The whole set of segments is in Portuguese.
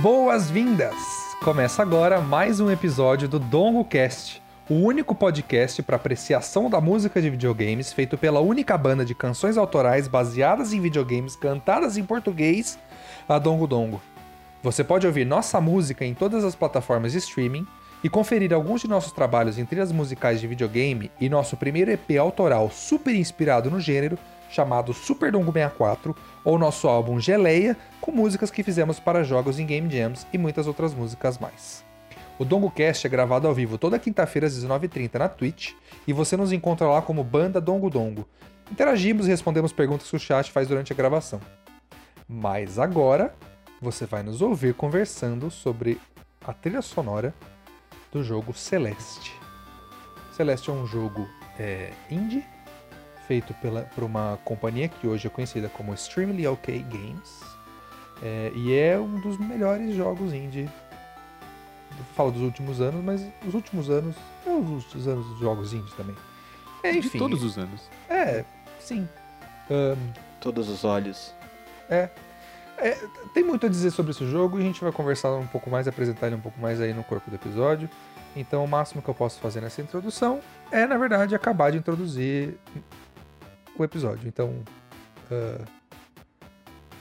Boas-vindas! Começa agora mais um episódio do DongoCast, o único podcast para apreciação da música de videogames feito pela única banda de canções autorais baseadas em videogames cantadas em português, a Dongo Dongo. Você pode ouvir nossa música em todas as plataformas de streaming e conferir alguns de nossos trabalhos em trilhas musicais de videogame e nosso primeiro EP autoral super inspirado no gênero, chamado Super Dongo 64, ou nosso álbum Geleia, com músicas que fizemos para jogos em Game Jams e muitas outras músicas mais. O DongoCast é gravado ao vivo toda quinta-feira às 19h30 na Twitch e você nos encontra lá como Banda Dongo Dongo. Interagimos e respondemos perguntas que o chat faz durante a gravação. Mas agora você vai nos ouvir conversando sobre a trilha sonora do jogo Celeste. Celeste é um jogo é, indie feito pela, por uma companhia que hoje é conhecida como Extremely OK Games. É, e é um dos melhores jogos indie. Eu falo dos últimos anos, mas os últimos anos. É os últimos anos dos jogos indie também. É, enfim. De todos os anos. É, sim. Um, Todos os olhos. é, é, tem muito a dizer sobre esse jogo e a gente vai conversar um pouco mais, apresentar ele um pouco mais aí no corpo do episódio. Então o máximo que eu posso fazer nessa introdução é, na verdade, acabar de introduzir o episódio. Então, uh,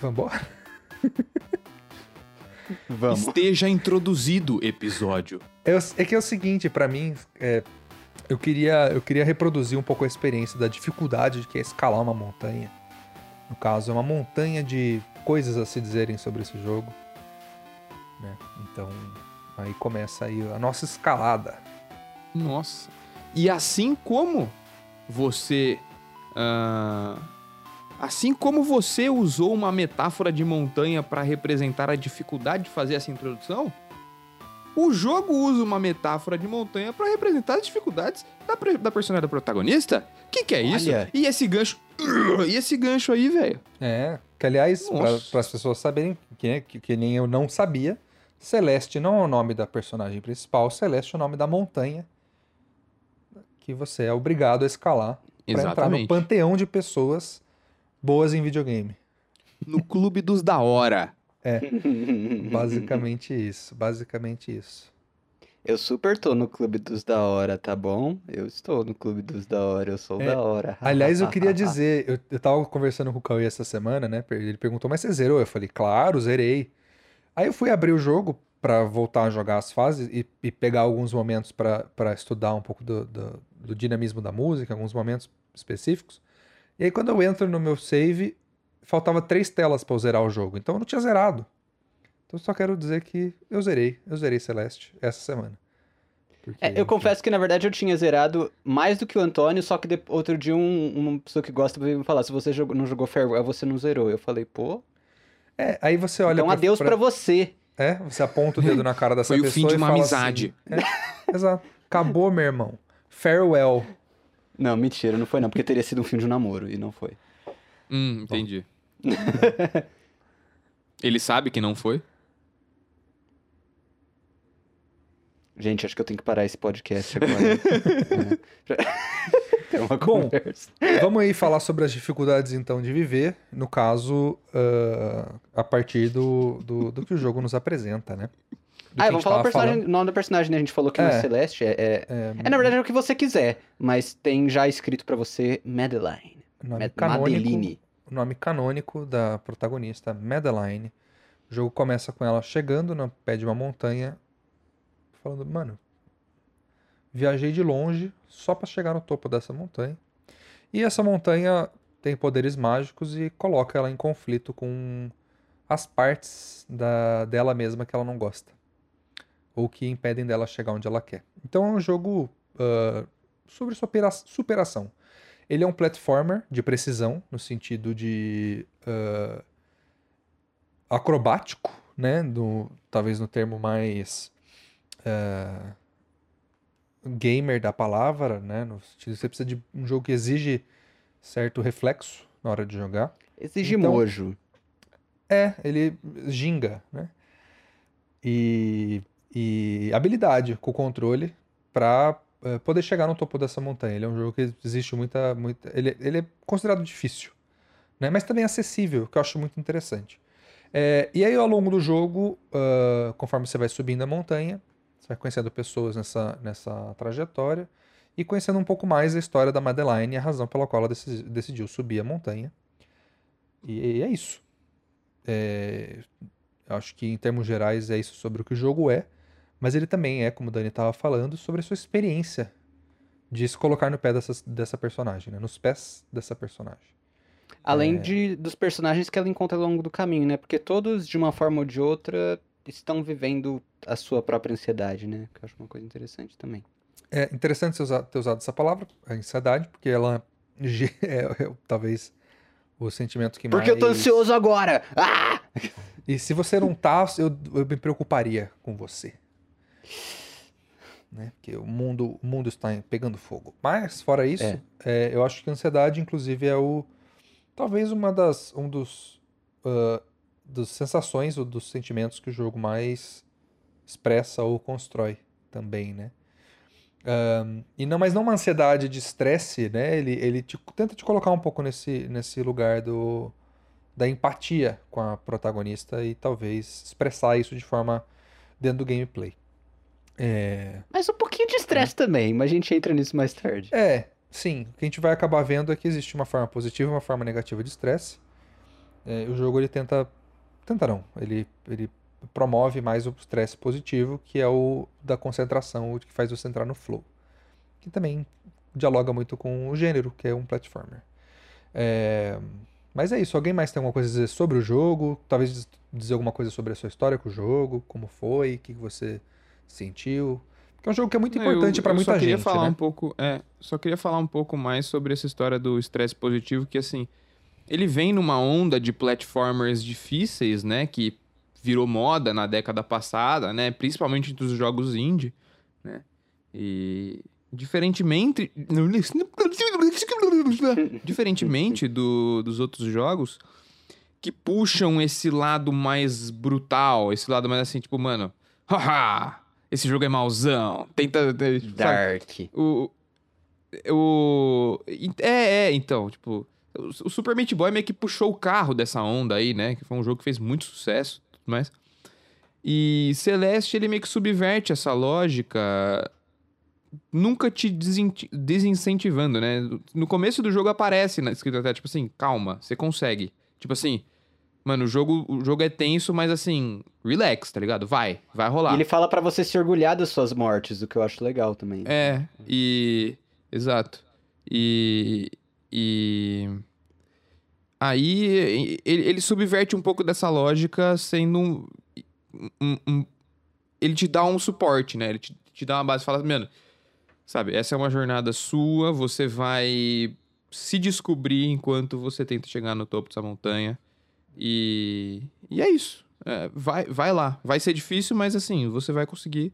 vamos embora? Vamos. Esteja introduzido episódio. É, é que é o seguinte, pra mim, é, eu, queria, eu queria reproduzir um pouco a experiência da dificuldade de que é escalar uma montanha. No caso, é uma montanha de coisas a se dizerem sobre esse jogo. né? Então, aí começa aí a nossa escalada. Nossa. E assim como você. Ah, assim como você usou uma metáfora de montanha para representar a dificuldade de fazer essa introdução, o jogo usa uma metáfora de montanha para representar as dificuldades da, da personagem da protagonista. O que, que é isso? Olha. E esse gancho. E esse gancho aí, velho? É, que aliás, para as pessoas saberem, que, né, que, que nem eu não sabia, Celeste não é o nome da personagem principal, Celeste é o nome da montanha que você é obrigado a escalar para entrar no panteão de pessoas boas em videogame. No clube dos da hora. Basicamente isso, basicamente isso. Eu super tô no clube dos da hora, tá bom? Eu estou no clube dos da hora, eu sou É, da hora. Aliás, eu queria dizer, eu, eu tava conversando com o Cauê essa semana, né? Ele perguntou, mas você zerou? Eu falei, claro, zerei. Aí eu fui abrir o jogo pra voltar a jogar as fases e, e pegar alguns momentos pra pra estudar um pouco do, do, do dinamismo da música, alguns momentos específicos. E aí quando eu entro no meu save, faltava três telas pra eu zerar o jogo. Então eu não tinha zerado. Então eu só quero dizer que eu zerei. Eu zerei Celeste essa semana. Porque, É, eu enfim. confesso que na verdade eu tinha zerado mais do que o Antônio, só que de- outro dia um- uma pessoa que gosta veio me falar: se você jogou- não jogou Farewell, você não zerou. Eu falei, pô, É, aí você olha então pra- adeus pra- pra você. É, você aponta o dedo na cara dessa Foi o pessoa fim de uma amizade. assim, é, exato. Acabou, meu irmão. Farewell. Não, mentira, não foi não, porque teria sido um fim de um namoro, e não foi. Hum, entendi. Ele sabe que não foi? Gente, acho que eu tenho que parar esse podcast agora. é. Ter uma Bom, conversa. Vamos aí falar sobre as dificuldades, então, de viver. No caso, ah, a partir do, do, do que o jogo nos apresenta, né? Ah, a vamos falar o personagem, falando. nome do personagem, né? A gente falou que É. no Celeste é, é, É, é, na verdade, é o que você quiser, mas tem já escrito pra você Madeline. nome Mad- canônico, Madeline. o nome canônico da protagonista, Madeline. O jogo começa com ela chegando no pé de uma montanha, falando, mano, viajei de longe só pra chegar no topo dessa montanha. E essa montanha tem poderes mágicos e coloca ela em conflito com as partes da, dela mesma que ela não gosta. Ou que impedem dela chegar onde ela quer. Então é um jogo ah, sobre supera- superação. Ele é um platformer de precisão, no sentido de ah, acrobático, né? Do, talvez no termo mais ah, gamer da palavra, né? No sentido você precisa de um jogo que exige certo reflexo na hora de jogar. Exige Então- mojo. É, ele ginga, né? E, e habilidade com o controle pra eh, poder chegar no topo dessa montanha. Ele é um jogo que existe muita. muita ele, ele é considerado difícil, né? Mas também acessível, que eu acho muito interessante. É, e aí, ao longo do jogo, ah, conforme você vai subindo a montanha, você vai conhecendo pessoas nessa, nessa trajetória e conhecendo um pouco mais a história da Madeline e a razão pela qual ela decidi- decidiu subir a montanha. E, é isso. É, acho que, em termos gerais, é isso sobre o que o jogo é. Mas ele também é, como o Dani estava falando, sobre a sua experiência de se colocar no pé dessa, dessa personagem, né? Nos pés dessa personagem. Além É. de, dos personagens que ela encontra ao longo do caminho, né? Porque todos, de uma forma ou de outra, estão vivendo a sua própria ansiedade, né? Que eu acho uma coisa interessante também. É interessante você usar- ter usado essa palavra, a ansiedade, porque ela é, é talvez o sentimento que Porque eu tô mais- ansioso agora! Ah! E se você não tá, eu, eu me preocuparia com você. Né? Porque o mundo, o mundo está pegando fogo. Mas, fora isso, É. é, eu acho que a ansiedade, inclusive, é o. Talvez uma das. Um dos. ah, das sensações ou dos sentimentos que o jogo mais expressa ou constrói também, né? Ahn, e não, mas não uma ansiedade de estresse, né? Ele, ele te- tenta te colocar um pouco nesse, nesse lugar do, da empatia com a protagonista e talvez expressar isso de forma dentro do gameplay. É, Mas um pouquinho de estresse também, mas a gente entra nisso mais tarde. é, sim. O que a gente vai acabar vendo é que existe uma forma positiva e uma forma negativa de estresse. É, o jogo ele tenta. Tenta não. Ele, ele promove mais o estresse positivo, que é o da concentração, o que faz você entrar no flow. Que também dialoga muito com o gênero, que é um platformer. É, mas é isso. Alguém mais tem alguma coisa a dizer sobre o jogo? Talvez diz- dizer alguma coisa sobre a sua história com o jogo, como foi, o que você sentiu. Porque é um jogo que é muito eu- importante para muita só queria gente, falar né? um pouco, é, só queria falar um pouco mais sobre essa história do estresse positivo, que assim, ele vem numa onda de platformers difíceis, né, que virou moda na década passada, né, principalmente dos jogos indie, né? E diferentemente diferentemente do- dos outros jogos que puxam esse lado mais brutal, esse lado mais assim, tipo, mano, haha, esse jogo é mauzão, tenta, sabe? Dark. O. O. É, é, então, tipo. O Super Meat Boy meio que puxou o carro dessa onda aí, né? Que foi um jogo que fez muito sucesso e tudo mais. E Celeste, ele meio que subverte essa lógica, nunca te desin- desincentivando, né? No começo do jogo aparece na escrito até, tipo assim, calma, você consegue. Tipo assim, mano, o jogo, o jogo é tenso, mas assim, relax, tá ligado? Vai, vai rolar. E ele fala pra você se orgulhar das suas mortes, o que eu acho legal também. É, e. Exato. E. E. Aí ele, ele subverte um pouco dessa lógica sendo um, um- um- Ele te dá um suporte, né? Ele te, te dá uma base fala, mano, sabe, essa é uma jornada sua, você vai se descobrir enquanto você tenta chegar no topo dessa montanha. E. E é isso. É, vai, vai lá. Vai ser difícil, mas assim, você vai conseguir.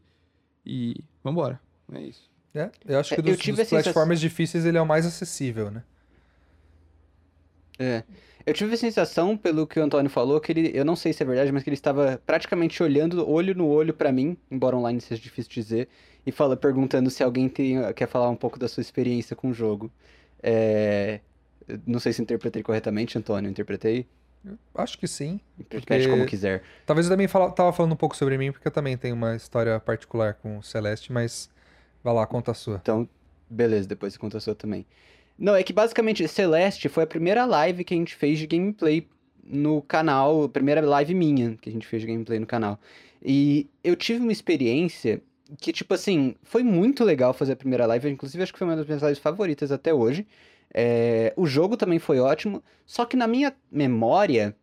E. Vambora. É isso. É, eu acho É, que dos, dos sensação- platformers difíceis ele é o mais acessível, né? É. Eu tive a sensação, pelo que o Antônio falou, que ele, eu não sei se é verdade, mas que ele estava praticamente olhando olho no olho pra mim, embora online seja difícil dizer, e fala, perguntando se alguém tem, quer falar um pouco da sua experiência com o jogo. É, Não sei se interpretei corretamente, Antônio, interpretei? Acho que sim. Interprete como quiser. Talvez eu também fala, tava falando um pouco sobre mim, porque eu também tenho uma história particular com o Celeste, mas vai lá, conta a sua. Então, beleza, depois conta a sua também. Não, é que basicamente Celeste foi a primeira live que a gente fez de gameplay no canal, a primeira live minha que a gente fez de gameplay no canal. E eu tive uma experiência que, tipo assim, foi muito legal fazer a primeira live, inclusive acho que foi uma das minhas lives favoritas até hoje. É, o jogo também foi ótimo, só que na minha memória,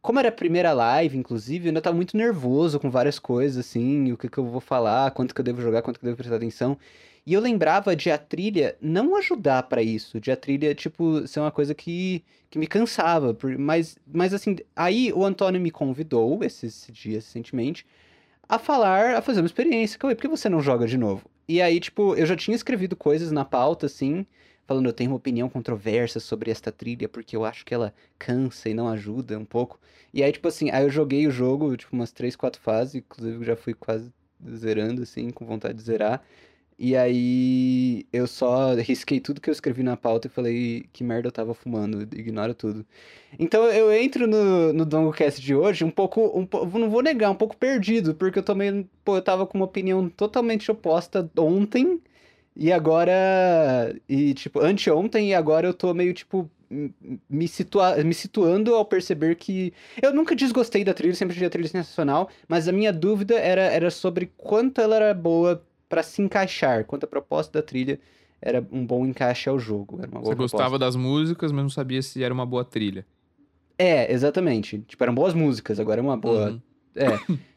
como era a primeira live, inclusive, eu ainda tava muito nervoso com várias coisas, assim, o que que eu vou falar, quanto que eu devo jogar, quanto que eu devo prestar atenção. E eu lembrava de a trilha não ajudar pra isso, de a trilha, tipo, ser uma coisa que, que me cansava. Mas, mas assim, aí o Antônio me convidou, esse, esse dia, recentemente, a falar, a fazer uma experiência. Por que você não joga de novo? E aí, tipo, eu já tinha escrevido coisas na pauta, assim, falando, eu tenho uma opinião controversa sobre esta trilha, porque eu acho que ela cansa e não ajuda um pouco. E aí, tipo assim, aí eu joguei o jogo, tipo, umas três, quatro fases, inclusive já fui quase zerando, assim, com vontade de zerar. E aí eu só risquei tudo que eu escrevi na pauta e falei que merda eu tava fumando, ignora tudo. Então eu entro no, no Dongocast de hoje um pouco, um, não vou negar, um pouco perdido, porque eu também, pô, eu tava com uma opinião totalmente oposta ontem, e agora, e tipo, anteontem, e agora eu tô meio, tipo, me, situa me situando ao perceber que eu nunca desgostei da trilha, sempre achei a trilha sensacional, mas a minha dúvida era, era sobre quanto ela era boa pra se encaixar, quanto a proposta da trilha era um bom encaixe ao jogo. Era uma boa Você proposta. gostava das músicas, mas não sabia se era uma boa trilha. É, exatamente. Tipo, eram boas músicas, agora é uma boa. Uhum. É.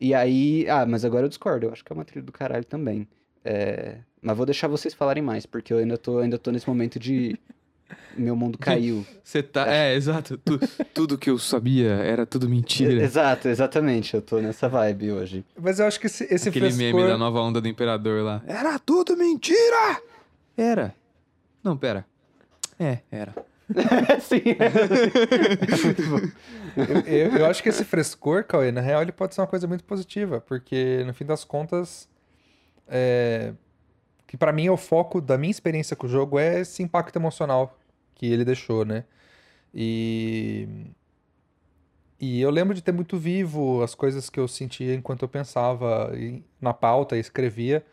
E aí. Ah, mas agora eu discordo. Eu acho que é uma trilha do caralho também. É, Mas vou deixar vocês falarem mais, porque eu ainda tô, ainda tô nesse momento de. Meu mundo caiu. Você tá. É, exato. Tu- tudo que eu sabia era tudo mentira. Exato, exatamente. Eu tô nessa vibe hoje. Mas eu acho que esse, esse Aquele frescor... meme da nova onda do imperador lá. Era tudo mentira! Era. Não, pera. É, era. Sim. Muito bom. eu, eu- eu acho que esse frescor, Cauê, na real, ele pode ser uma coisa muito positiva, porque no fim das contas, é, que pra mim é o foco da minha experiência com o jogo é esse impacto emocional que ele deixou, né? E e eu lembro de ter muito vivo as coisas que eu sentia enquanto eu pensava na pauta e escrevia.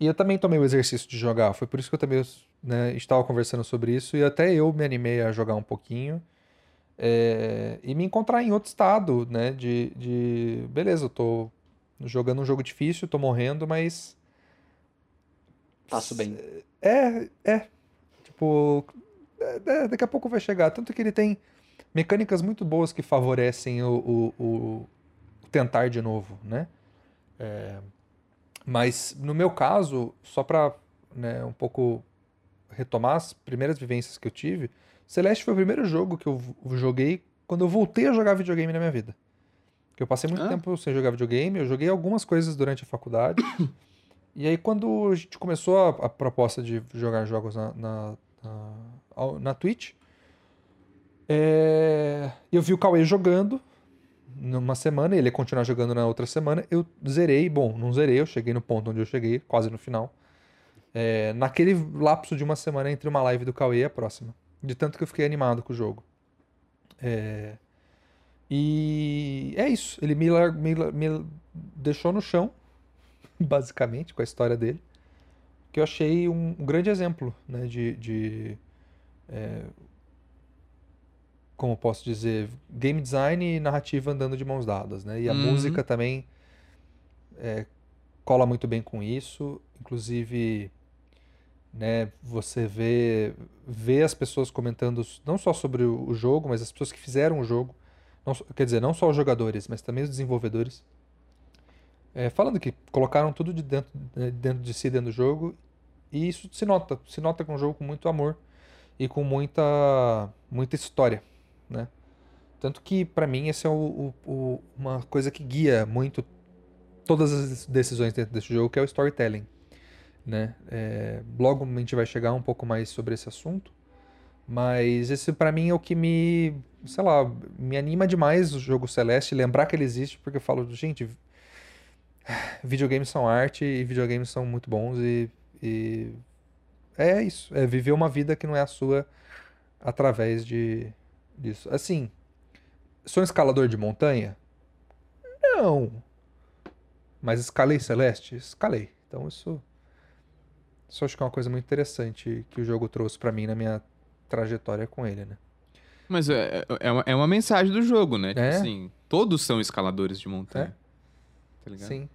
E eu também tomei o exercício de jogar. Foi por isso que eu também né, estava conversando sobre isso e até eu me animei a jogar um pouquinho. É, e me encontrar em outro estado, né? De, de beleza, eu tô jogando um jogo difícil, tô morrendo, mas Passo bem. é, é. Tipo, é, é, daqui a pouco vai chegar. Tanto que ele tem mecânicas muito boas que favorecem o, o- o- tentar de novo, né? É, mas no meu caso, só pra né, um pouco retomar as primeiras vivências que eu tive, Celeste foi o primeiro jogo que eu joguei quando eu voltei a jogar videogame na minha vida. Porque eu passei muito Ah. tempo sem jogar videogame, eu joguei algumas coisas durante a faculdade. E aí, quando a gente começou a, a proposta de jogar jogos na, na, na, na Twitch, é, eu vi o Cauê jogando numa semana, ele ia continuar jogando na outra semana. Eu zerei, bom, não zerei, eu cheguei no ponto onde eu cheguei, quase no final. É, naquele lapso de uma semana entre uma live do Cauê e a próxima. De tanto que eu fiquei animado com o jogo. É, e é isso, ele me, me me deixou no chão basicamente, com a história dele, que eu achei um, um grande exemplo, né, de, de é, como posso dizer, game design e narrativa andando de mãos dadas, né, e a Uhum. música também é, cola muito bem com isso, inclusive, né, você vê, vê as pessoas comentando não só sobre o, jogo, mas as pessoas que fizeram o jogo, não quer dizer, não só os jogadores, mas também os desenvolvedores, é, falando que colocaram tudo de dentro, né, dentro de si, dentro do jogo, e isso se nota. Se nota que é um jogo com muito amor e com muita, muita história, né? Tanto que, pra mim, esse é o, o- uma coisa que guia muito todas as decisões dentro desse jogo, que é o storytelling, né? É, logo a gente vai chegar um pouco mais sobre esse assunto, mas esse pra mim é o que me, sei lá, me anima demais o jogo Celeste, lembrar que ele existe, porque eu falo, gente, videogames são arte e videogames são muito bons e, e é isso, é viver uma vida que não é a sua através de disso. Assim, sou um escalador de montanha? Não. Mas escalei Celeste? Escalei. Então isso isso acho que é uma coisa muito interessante que o jogo trouxe pra mim na minha trajetória com ele, né? Mas é, é, uma, é uma mensagem do jogo, né? Tipo É. assim, todos são escaladores de montanha. Tá ligado? Sim.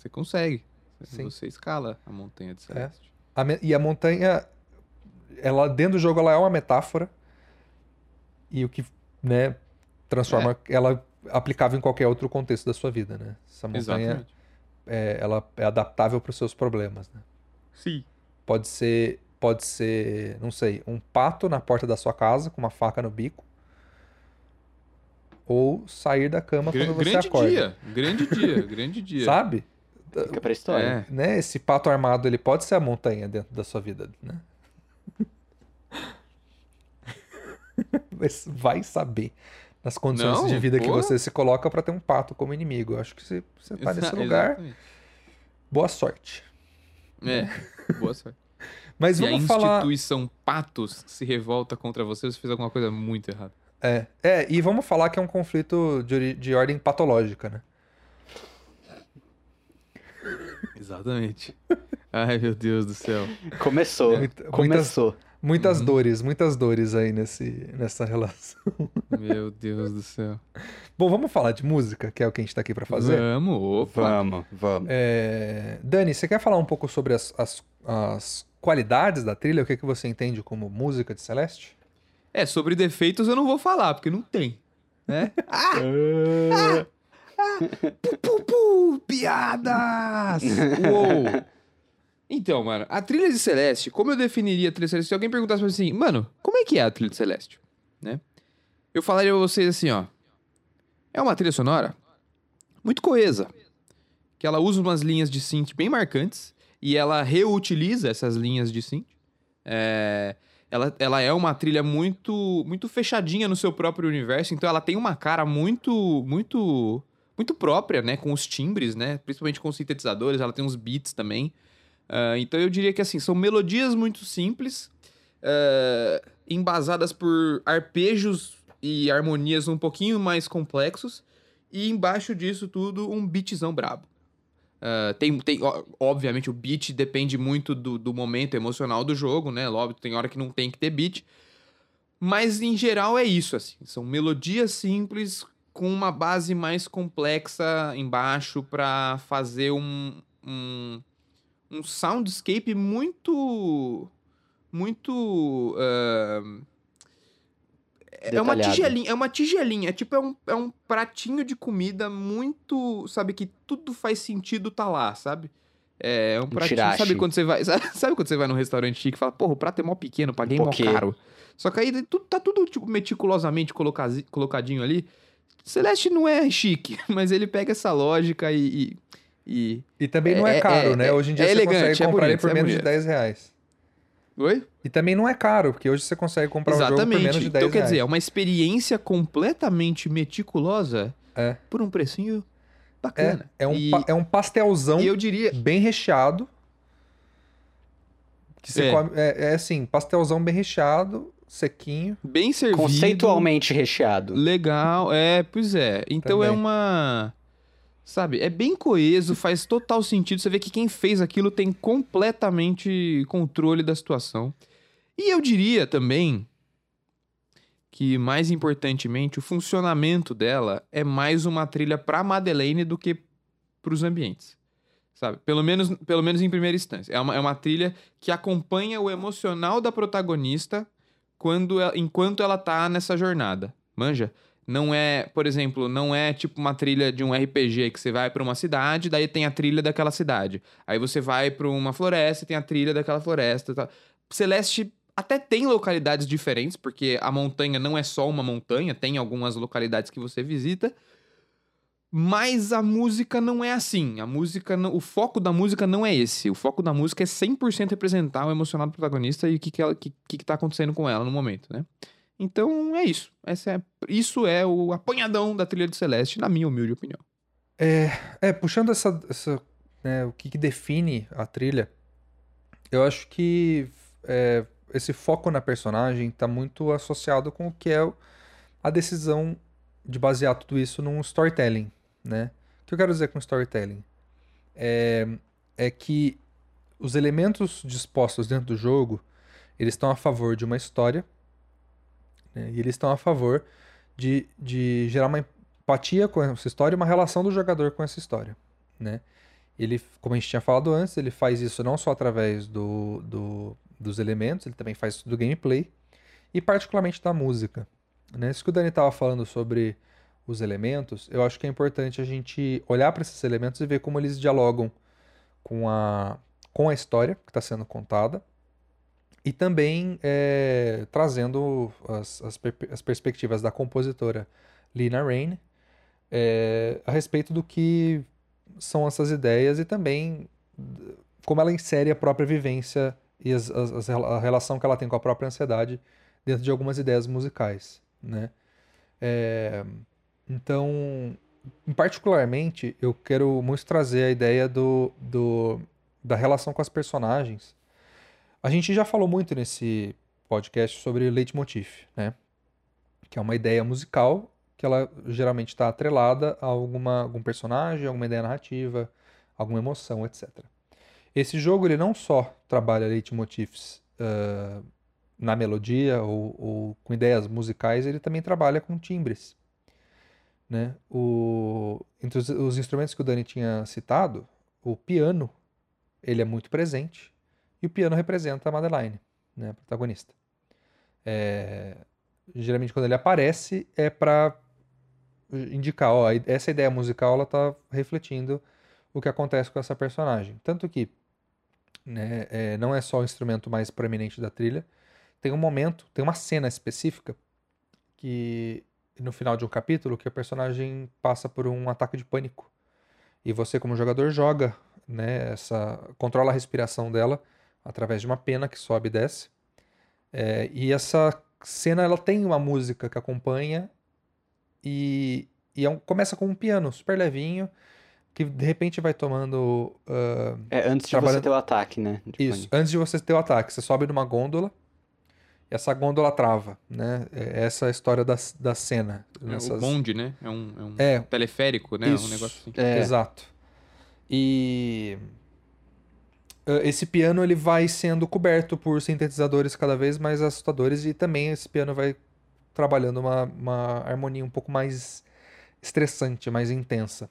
Você consegue. Sim. Você escala a montanha de Celeste. A me- e a montanha, ela dentro do jogo ela é uma metáfora e o que, né, transforma ela aplicável em qualquer outro contexto da sua vida, né? Essa montanha, é, ela é adaptável para os seus problemas, né? Sim. Pode ser, pode ser, não sei, um pato na porta da sua casa com uma faca no bico, ou sair da cama quando você grande acorda, dia. Grande dia. Grande dia. sabe? Fica pra história. É. Né? Esse pato armado ele pode ser a montanha dentro da sua vida, né? Mas vai saber nas condições Não, de vida que porra. você se coloca pra ter um pato como inimigo. Eu acho que se você tá nesse lugar, exatamente. boa sorte. É, boa sorte. Mas Se a vamos falar. instituição Patos se revolta contra você, você fez alguma coisa muito errada. É, é, e vamos falar que é um conflito de, de ordem patológica, né? Exatamente. Ai, meu Deus do céu. Começou. Muita- Começou. Muitas Uhum. dores, muitas dores aí nesse, nessa relação. Meu Deus do céu. Bom, vamos falar de música, que é o que a gente tá aqui pra fazer. Vamos, opa. Vamos, vamos. É, Dani, você quer falar um pouco sobre as, as, as qualidades da trilha? O que, que você entende como música de Celeste? É, sobre defeitos eu não vou falar, porque não tem. Né? Pu, pu, piadas! Uou! Então, mano, a trilha de Celeste, como eu definiria a trilha de Celeste? Se alguém perguntasse pra mim assim, mano, como é que é a trilha de Celeste? Né? Eu falaria pra vocês assim, ó. É uma trilha sonora muito coesa. Que ela usa umas linhas de synth bem marcantes e ela reutiliza essas linhas de synth. É, ela, ela é uma trilha muito muito fechadinha no seu próprio universo, então ela tem uma cara muito muito muito própria, né, com os timbres, né, principalmente com os sintetizadores, ela tem uns beats também. Ah, então eu diria que assim, são melodias muito simples, ah, embasadas por arpejos e harmonias um pouquinho mais complexos, e embaixo disso tudo um beatzão brabo. Ah, tem, tem, obviamente, o beat depende muito do, do momento emocional do jogo, né? Óbvio, tem hora que não tem que ter beat. Mas, em geral, é isso, assim. São melodias simples com uma base mais complexa embaixo para fazer um, um, um soundscape muito... Muito... ah, é uma tigelinha, é uma tigelinha, é tipo é um, é um pratinho de comida muito, sabe que tudo faz sentido tá lá, sabe? É um pratinho, sabe quando você vai, sabe, quando você vai num restaurante chique e fala, porra, o prato é mó pequeno, paguei Um mó caro. Só que aí tudo, tá tudo tipo meticulosamente colocadinho ali. Celeste não é chique, mas ele pega essa lógica e, e, e- também não é, É- caro, é- né? é- Hoje em dia é você elegante, consegue é comprar ele bonito, por é menos de bonito. 10 reais. Oi? E também não é caro, porque hoje você consegue comprar um jogo por Exatamente. menos de 10 então, quer reais. dizer, é uma experiência completamente meticulosa É. por um precinho É, bacana. é, um, E- é um pastelzão eu diria. bem recheado. Que você É. come. É, é assim, pastelzão bem recheado, sequinho. Bem servido. Conceitualmente recheado. Legal, é, pois é. Então é Também. uma. Sabe, é bem coeso, faz total sentido. Você vê que quem fez aquilo tem completamente controle da situação. E eu diria também que, mais importantemente, o funcionamento dela é mais uma trilha pra Madeleine do que pros ambientes. Sabe? Pelo menos, pelo menos em primeira instância. É uma, é uma trilha que acompanha o emocional da protagonista quando ela- enquanto ela tá nessa jornada. Manja? Não é, por exemplo, não é tipo uma trilha de um RPG que você vai pra uma cidade, daí tem a trilha daquela cidade. Aí você vai pra uma floresta tem a trilha daquela floresta. tal. Celeste até tem localidades diferentes, porque a montanha não é só uma montanha, tem algumas localidades que você visita. Mas a música não é assim. A música, não- o foco da música não é esse. O foco da música é 100% representar o emocional do protagonista e o que que, ela, que, que tá acontecendo com ela no momento, né? Então é isso. Essa é, isso é o apanhadão da trilha de Celeste, na minha humilde opinião. É, puxando essa. essa né, o que, que define a trilha, eu acho que é, esse foco na personagem tá muito associado com o que é a decisão de basear tudo isso num storytelling, né? O que eu quero dizer com storytelling? É, é que os elementos dispostos dentro do jogo, eles estão a favor de uma história, né? E eles estão a favor de, de gerar uma empatia com essa história e uma relação do jogador com essa história, né? Ele, como a gente tinha falado antes, ele faz isso não só através do, do- dos elementos, ele também faz do gameplay e particularmente da música, né? Isso que o Dani estava falando sobre os elementos, eu acho que é importante a gente olhar para esses elementos e ver como eles dialogam com a, com a história que está sendo contada e também é, trazendo as, as, as perspectivas da compositora Lina Rain é, a respeito do que são essas ideias e também como ela insere a própria vivência e as- a relação que ela tem com a própria ansiedade dentro de algumas ideias musicais, né? É, então, particularmente, eu quero muito trazer a ideia do, do, da relação com as personagens. A gente já falou muito nesse podcast sobre leitmotiv, né? Que é uma ideia musical que ela geralmente está atrelada a alguma, algum personagem, alguma ideia narrativa, alguma emoção, etc. Esse jogo ele não só trabalha leitmotifs uh, na melodia ou, ou, com ideias musicais, ele também trabalha com timbres. Né? O, entre os, os instrumentos que o Dani tinha citado, o piano ele é muito presente e o piano representa a Madeline, né, a protagonista. É, geralmente quando ele aparece é para indicar, ó, essa ideia musical ela está refletindo o que acontece com essa personagem. Tanto que né, é, não é só o instrumento mais proeminente da trilha, tem um momento, tem uma cena específica que no final de um capítulo que a personagem passa por um ataque de pânico e você como jogador joga, né, essa controla a respiração dela através de uma pena que sobe e desce. É, e essa cena ela tem uma música que acompanha e, e é um, começa com um piano super levinho que de repente vai tomando. Uh, é antes de você ter o ataque, né? Isso, antes de você ter o ataque. Você sobe numa gôndola essa gôndola trava, né? É essa é a história da, da cena. É nessas... o bonde, né? É um, é um é, teleférico, né? Isso, um negócio assim. É. Exato. E esse piano ele vai sendo coberto por sintetizadores cada vez mais assustadores e também esse piano vai trabalhando uma, uma harmonia um pouco mais estressante, mais intensa,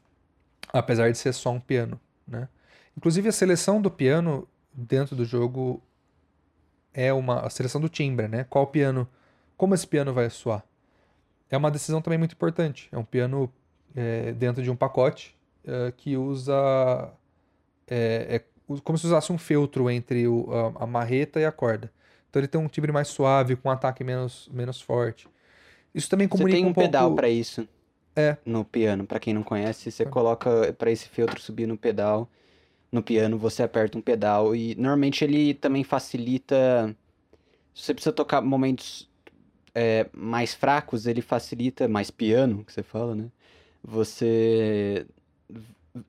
apesar de ser só um piano, né? Inclusive a seleção do piano dentro do jogo é uma a seleção do timbre, né? Qual piano, como esse piano vai soar? É uma decisão também muito importante. É um piano é, dentro de um pacote é, que usa é, é como se usasse um feltro entre o, a, a, marreta e a corda. Então ele tem um timbre mais suave, com um ataque menos, menos forte. Isso também comunica Você tem um, um pedal pouco... para isso. É. No piano, para quem não conhece, você é. coloca para esse feltro subir no pedal. No piano você aperta um pedal e normalmente ele também facilita. Se você precisa tocar momentos é, mais fracos, ele facilita mais piano, que você fala, né? Você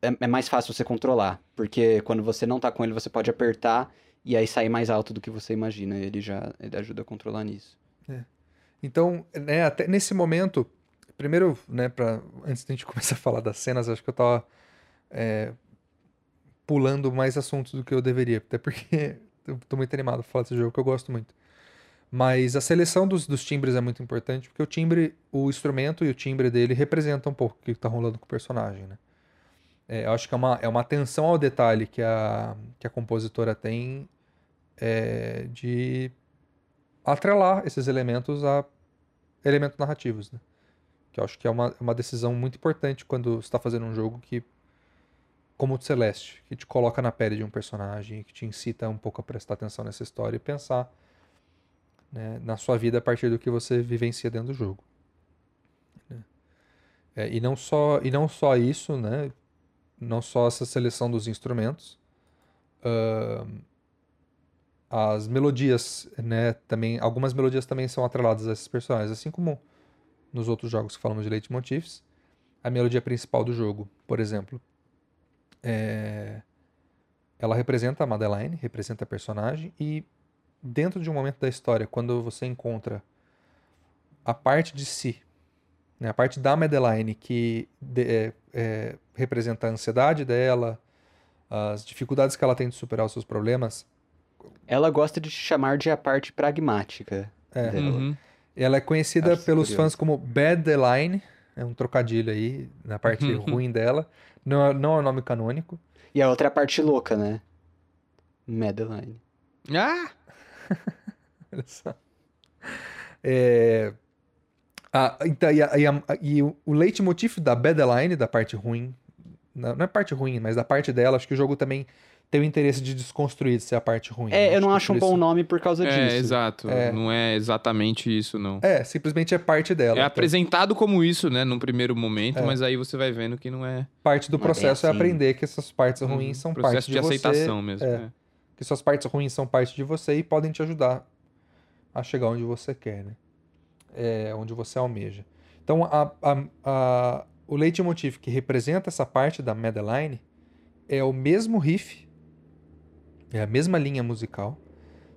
é, é, mais fácil você controlar. Porque quando você não tá com ele, você pode apertar e aí sair mais alto do que você imagina. Ele já ele ajuda a controlar nisso. É. Então, né, até nesse momento, primeiro, né, pra, antes da gente começar a falar das cenas, acho que eu tava é, pulando mais assuntos do que eu deveria. Até porque eu tô muito animado pra falar desse jogo que eu gosto muito. Mas a seleção dos, dos, timbres é muito importante, porque o timbre, o instrumento e o timbre dele representam um pouco o que tá rolando com o personagem, né? É, eu acho que é uma, é uma atenção ao detalhe que a, que a compositora tem é, de atrelar esses elementos a elementos narrativos, né? Que eu acho que é uma, uma decisão muito importante quando você está fazendo um jogo que, como o Celeste, que te coloca na pele de um personagem, que te incita um pouco a prestar atenção nessa história e pensar né, na sua vida a partir do que você vivencia dentro do jogo. Né? É, e não só e não só isso, né? não só essa seleção dos instrumentos, uh, as melodias, né, também, algumas melodias também são atreladas a esses personagens, assim como nos outros jogos que falamos de leitmotifs, a melodia principal do jogo, por exemplo, é... ela representa a Madeline, representa a personagem, e dentro de um momento da história, quando você encontra a parte de si né? A parte da Madeline que de, é, é, representa a ansiedade dela, as dificuldades que ela tem de superar os seus problemas. Ela gosta de chamar de a parte pragmática é. dela. Uhum. Ela é conhecida Acho pelos curioso. fãs como Bad Line, é um trocadilho aí na parte uhum. ruim dela. Não, é, não é o nome canônico. E a outra é a parte louca, né? Madeline. Ah! Olha só. É, ah, então, e, a, e, a, e o, o leitmotiv da Badeline, da parte ruim, não é parte ruim, mas da parte dela, acho que o jogo também tem o interesse de desconstruir de ser a parte ruim. É, eu não acho um bom nome por causa é, disso. Exato, é. não é exatamente isso, não. É, simplesmente é parte dela. É então. apresentado como isso, né, num primeiro momento, é. mas aí você vai vendo que não é... Parte do processo é, assim. é, aprender que essas partes ruins são parte de, de você. aceitação mesmo. É. É. Que suas partes ruins são parte de você e podem te ajudar a chegar onde você quer, né? é, onde você almeja. Então, a, a, a, o leitmotiv que representa essa parte da Madeline é o mesmo riff É a mesma linha musical.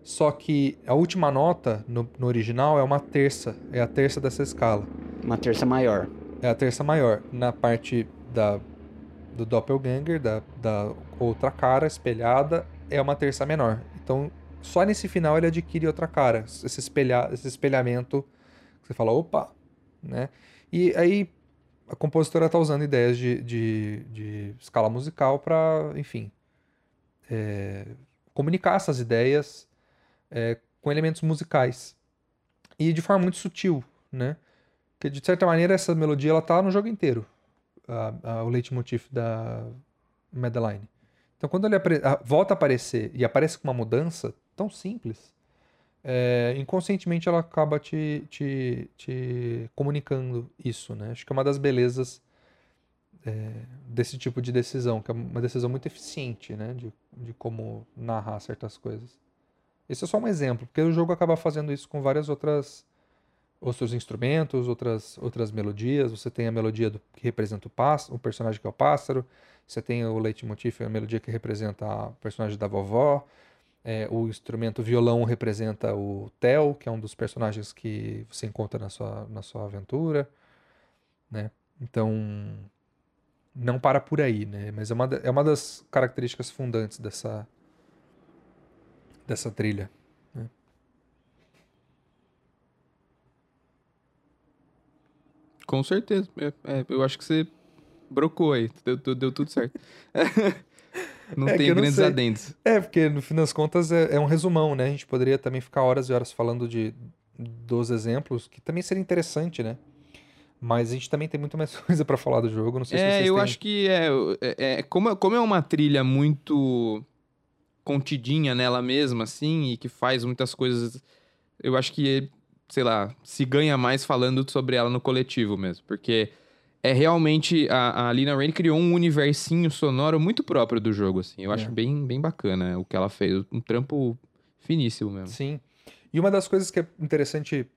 Só que a última nota no, no original é uma terça. É a terça dessa escala. Uma terça maior. É a terça maior. Na parte da, do doppelganger, da, da outra cara espelhada, é uma terça menor. Então, só nesse final ele adquire outra cara. Esse, espelha, esse espelhamento. Você fala, opa, né? E aí a compositora está usando ideias de, de, de escala musical para, enfim, é, comunicar essas ideias é, com elementos musicais e de forma muito sutil, né? Porque de certa maneira essa melodia ela tá no jogo inteiro, a, a, o leitmotiv da Madeline. Então quando ele volta a aparecer e aparece com uma mudança tão simples, é, inconscientemente ela acaba te, te, te, comunicando isso, né? Acho que é uma das belezas é, desse tipo de decisão, que é uma decisão muito eficiente, né? De, de como narrar certas coisas. Esse é só um exemplo, porque o jogo acaba fazendo isso com várias outras outros instrumentos, outras outras melodias. Você tem a melodia do, que representa o pássaro, o personagem que é o pássaro. Você tem o leitmotiv, a melodia que representa o personagem da vovó. É, o instrumento violão representa o Theo, que é um dos personagens que você encontra na sua, na sua aventura, né? Então, não para por aí, né? Mas é uma, é uma das características fundantes dessa, dessa trilha. Né? Com certeza. É, é, eu acho que você brocou aí. Deu, deu, deu tudo certo. Não é tem grandes não adendos. É, porque no fim das contas é, é, um resumão, né? A gente poderia também ficar horas e horas falando de, dos exemplos, que também seria interessante, né? Mas a gente também tem muito mais coisa para falar do jogo. Não sei é, se eu têm... acho que é, é, é, como, como é uma trilha muito contidinha nela mesma, assim, e que faz muitas coisas. Eu acho que, sei lá, se ganha mais falando sobre ela no coletivo mesmo. Porque é realmente. A, a Lina Rain criou um universinho sonoro muito próprio do jogo, assim. Eu é. acho bem, bem bacana o que ela fez. Um trampo finíssimo mesmo. Sim. E uma das coisas que é interessante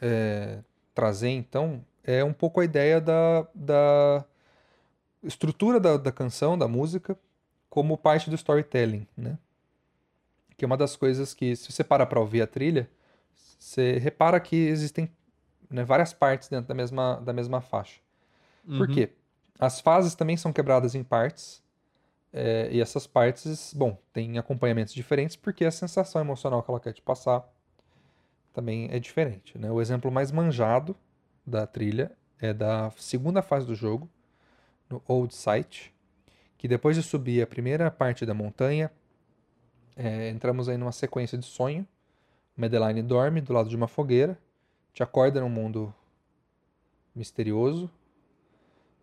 é, trazer, então, é um pouco a ideia da, da estrutura da, da canção, da música, como parte do storytelling, né? Que é uma das coisas que, se você para para ouvir a trilha, você repara que existem né, várias partes dentro da mesma, da mesma faixa. Uhum. Por quê? As fases também são quebradas em partes. É, e essas partes, bom, tem acompanhamentos diferentes porque a sensação emocional que ela quer te passar também é diferente. Né? O exemplo mais manjado da trilha é da segunda fase do jogo, no Old Site, que depois de subir a primeira parte da montanha, é, entramos aí numa sequência de sonho. Madeline dorme do lado de uma fogueira, te acorda num mundo misterioso,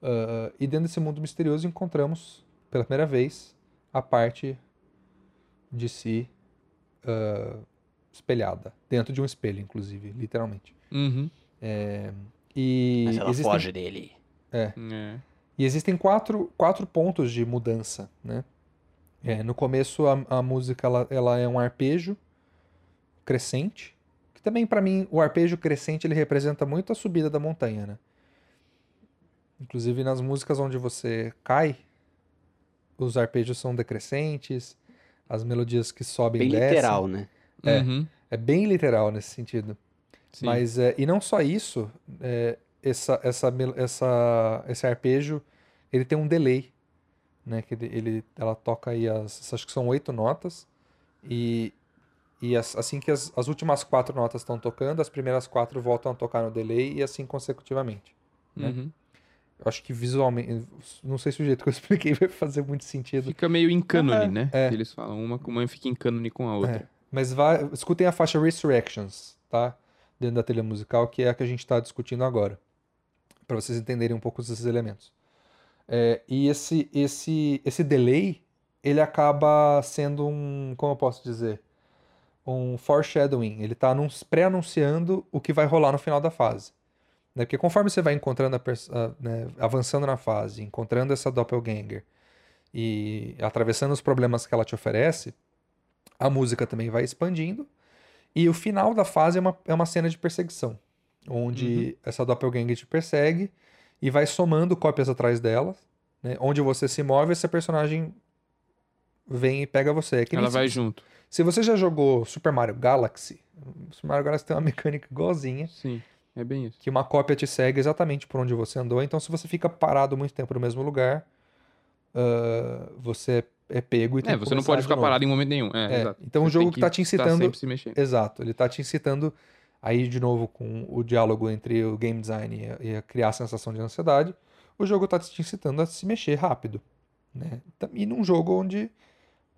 Uh, e dentro desse mundo misterioso encontramos, pela primeira vez, a parte de si uh, espelhada. Dentro de um espelho, inclusive, literalmente. Uhum. É, e Mas ela existem, foge dele. É. é. E existem quatro, quatro pontos de mudança, né? É, no começo a, a música ela, ela é um arpejo crescente, que também para mim o arpejo crescente ele representa muito a subida da montanha, né? Inclusive nas músicas onde você cai, os arpejos são decrescentes, as melodias que sobem bem descem. literal, né? É, uhum. é bem literal nesse sentido. Sim. Mas é, e não só isso, é, essa, essa, essa, esse arpejo ele tem um delay, né? Que ele, ele ela toca aí as, acho que são oito notas e e as, assim que as, as últimas quatro notas estão tocando, as primeiras quatro voltam a tocar no delay e assim consecutivamente. Né? Uhum. Eu acho que visualmente. Não sei se o jeito que eu expliquei vai fazer muito sentido. Fica meio em cânone, né? É. Eles falam. Uma, uma fica em cânone com a outra. É. Mas vai, escutem a faixa Resurrections, tá? Dentro da trilha musical, que é a que a gente está discutindo agora. para vocês entenderem um pouco desses elementos. É, e esse, esse, esse delay, ele acaba sendo um. Como eu posso dizer? Um foreshadowing. Ele está pré-anunciando o que vai rolar no final da fase. Né? Porque conforme você vai encontrando, a, a, né, avançando na fase, encontrando essa doppelganger e atravessando os problemas que ela te oferece, a música também vai expandindo. E o final da fase é uma, é uma cena de perseguição, onde uhum. essa doppelganger te persegue e vai somando cópias atrás dela, né? onde você se move, esse personagem vem e pega você. É Ela se- vai junto. Se você já jogou Super Mario Galaxy, o Super Mario Galaxy tem uma mecânica igualzinha, Sim, é bem isso. que uma cópia te segue exatamente por onde você andou. Então, se você fica parado muito tempo no mesmo lugar, ah, você é pego e tem É, que você não pode de ficar parado em momento nenhum. É, É, exato. então o Você jogo tem que tá te incitando- sempre se mexendo. Exato, ele tá te incitando aí de novo com o diálogo entre o game design e a, e a criar a sensação de ansiedade. O jogo tá te incitando a se mexer rápido, né? E num jogo onde,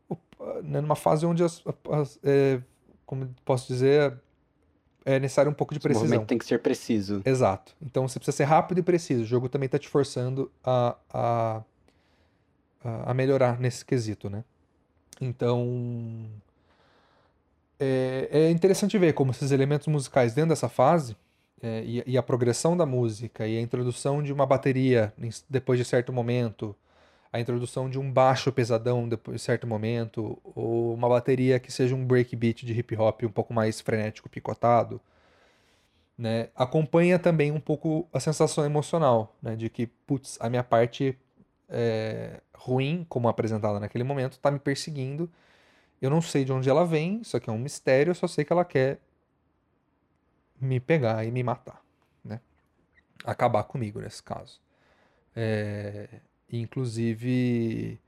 o- né, numa fase onde as, as- é, como posso dizer, é necessário um pouco de O precisão. movimento tem que ser preciso. Exato. Então você precisa ser rápido e preciso. O jogo também tá te forçando a, a, a melhorar nesse quesito, né? Então. É, é interessante ver como esses elementos musicais dentro dessa fase, é, e, e a progressão da música, e a introdução de uma bateria depois de certo momento, a introdução de um baixo pesadão depois de certo momento, ou uma bateria que seja um breakbeat de hip hop um pouco mais frenético, picotado né, acompanha também um pouco a sensação emocional, né, de que, putz, a minha parte é, ruim, como apresentada naquele momento, tá me perseguindo. Eu não sei de onde ela vem, isso aqui é um mistério, eu só sei que ela quer me pegar e me matar, né? Acabar comigo nesse caso. É, inclusive,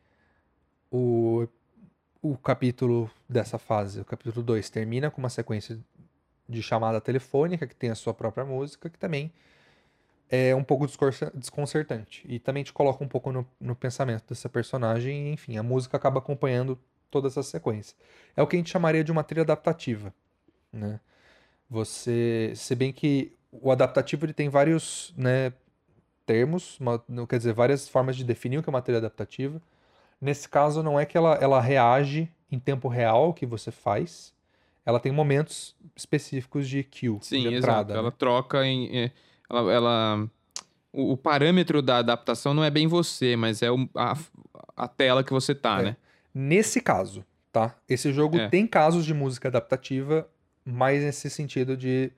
o, o capítulo dessa fase, o capítulo 2, termina com uma sequência de chamada telefônica, que tem a sua própria música, que também é um pouco desconcertante. E também te coloca um pouco no, no pensamento dessa personagem, e, enfim, a música acaba acompanhando toda essa sequência. É o que a gente chamaria de uma trilha adaptativa, né? Você, se bem que o adaptativo ele tem vários, né, termos, uma- quer dizer, várias formas de definir o que é uma trilha adaptativa. Nesse caso, não é que ela, ela reage em tempo real ao que você faz, ela tem momentos específicos de cue, Sim, de exato. entrada. Ela né? troca em. é, ela. ela- o, o parâmetro da adaptação não é bem você, mas é o- a, a tela que você tá, É. né? Nesse caso, tá? Esse jogo É. tem casos de música adaptativa, mas nesse sentido de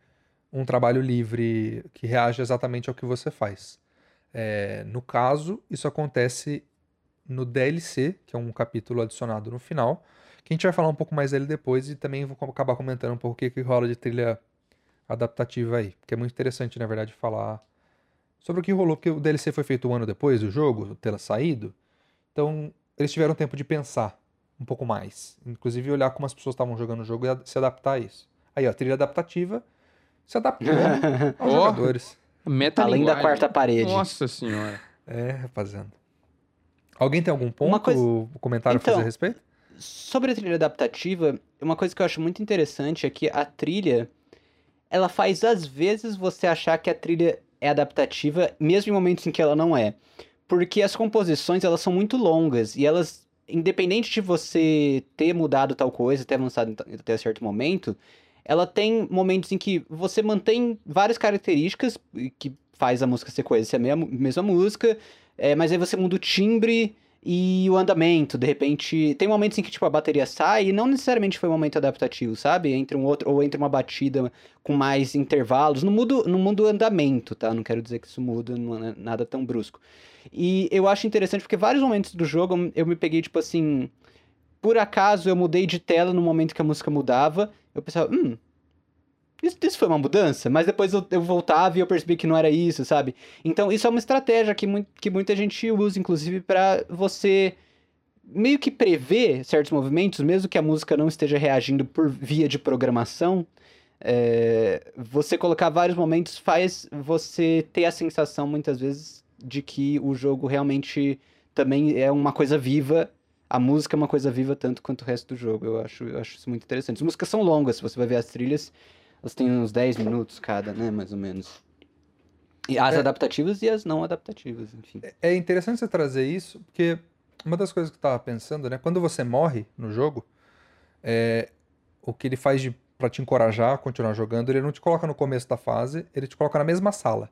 um trabalho livre que reage exatamente ao que você faz. É, no caso, isso acontece no DLC, que é um capítulo adicionado no final, que a gente vai falar um pouco mais dele depois e também vou acabar comentando um pouco o que, que rola de trilha adaptativa aí, porque é muito interessante, na verdade, falar sobre o que rolou, porque o DLC foi feito um ano depois do jogo ter saído, então eles tiveram tempo de pensar um pouco mais, inclusive olhar como as pessoas estavam jogando o jogo e se adaptar a isso. Aí, ó, trilha adaptativa se adaptou aos Ó. jogadores. Metalinguagem. Além da quarta parede. Nossa senhora. É, rapaziada. Alguém tem algum ponto, Uma coisa- comentário a fazer a Então, respeito? Sobre a trilha adaptativa, uma coisa que eu acho muito interessante é que a trilha, ela faz às vezes você achar que a trilha é adaptativa, mesmo em momentos em que ela não é. Porque as composições, elas são muito longas e elas, independente de você ter mudado tal coisa, ter avançado até certo momento, ela tem momentos em que você mantém várias características que faz a música ser coesa, ser a mesma, mesma música, é, mas aí você muda o timbre e o andamento, de repente, tem momentos em que tipo a bateria sai e não necessariamente foi um momento adaptativo, sabe? Entre um outro ou entre uma batida com mais intervalos, não muda, não muda o andamento, tá? Não quero dizer que isso muda, não é nada tão brusco. E eu acho interessante porque vários momentos do jogo eu me peguei tipo assim, por acaso eu mudei de tela no momento que a música mudava, eu pensava, hum, isso, isso foi uma mudança? Mas depois eu, eu voltava e eu percebi que não era isso, sabe? Então, isso é uma estratégia que, que muita gente usa, inclusive, pra você meio que prever certos movimentos, mesmo que a música não esteja reagindo por via de programação. é, você colocar vários momentos faz você ter a sensação, muitas vezes, de que o jogo realmente também é uma coisa viva. A música é uma coisa viva tanto quanto o resto do jogo. Eu acho, eu acho isso muito interessante. As músicas são longas, se você vai ver as trilhas, elas têm uns 10 minutos cada, né? Mais ou menos. E as É. adaptativas e as não adaptativas, enfim. É interessante você trazer isso, porque uma das coisas que eu tava pensando, né? Quando você morre no jogo, é, o que ele faz de, pra te encorajar a continuar jogando, ele não te coloca no começo da fase, ele te coloca na mesma sala.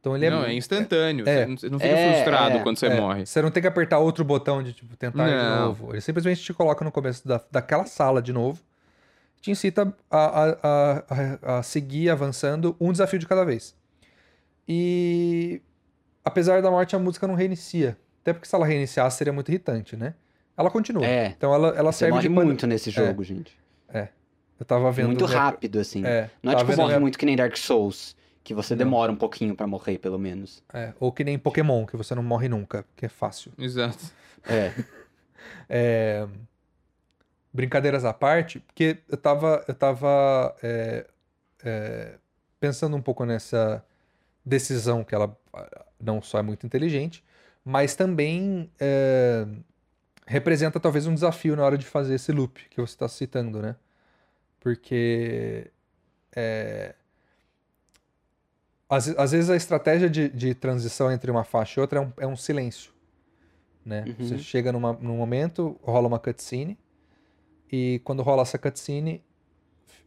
Então ele é. não, é instantâneo. é. Você não- fica É, frustrado é, quando você é, morre. Você não tem que apertar outro botão de tipo, tentar de Não. novo. Ele simplesmente te coloca no começo da, daquela sala de novo, te incita a, a, a, a- seguir avançando um desafio de cada vez. E apesar da morte, a música não reinicia. Até porque se ela reiniciasse seria muito irritante, né? ela continua. É. Então ela, ela Você serve morre de pano- muito nesse jogo, gente. Eu tava vendo. Muito minha- rápido, assim. É, Não é tipo morre minha- muito que nem Dark Souls, que você Não. demora um pouquinho pra morrer, pelo menos. é, ou que nem Pokémon, que você não morre nunca, que é fácil. Exato. É. É, brincadeiras à parte, porque eu tava, eu tava é, é, pensando um pouco nessa decisão que ela não só é muito inteligente, mas também é, representa talvez um desafio na hora de fazer esse loop que você está citando, né? Porque é, às, às vezes a estratégia de, de transição entre uma faixa e outra é um, é um silêncio, né? Uhum. Você chega numa, num momento, rola uma cutscene, e quando rola essa cutscene,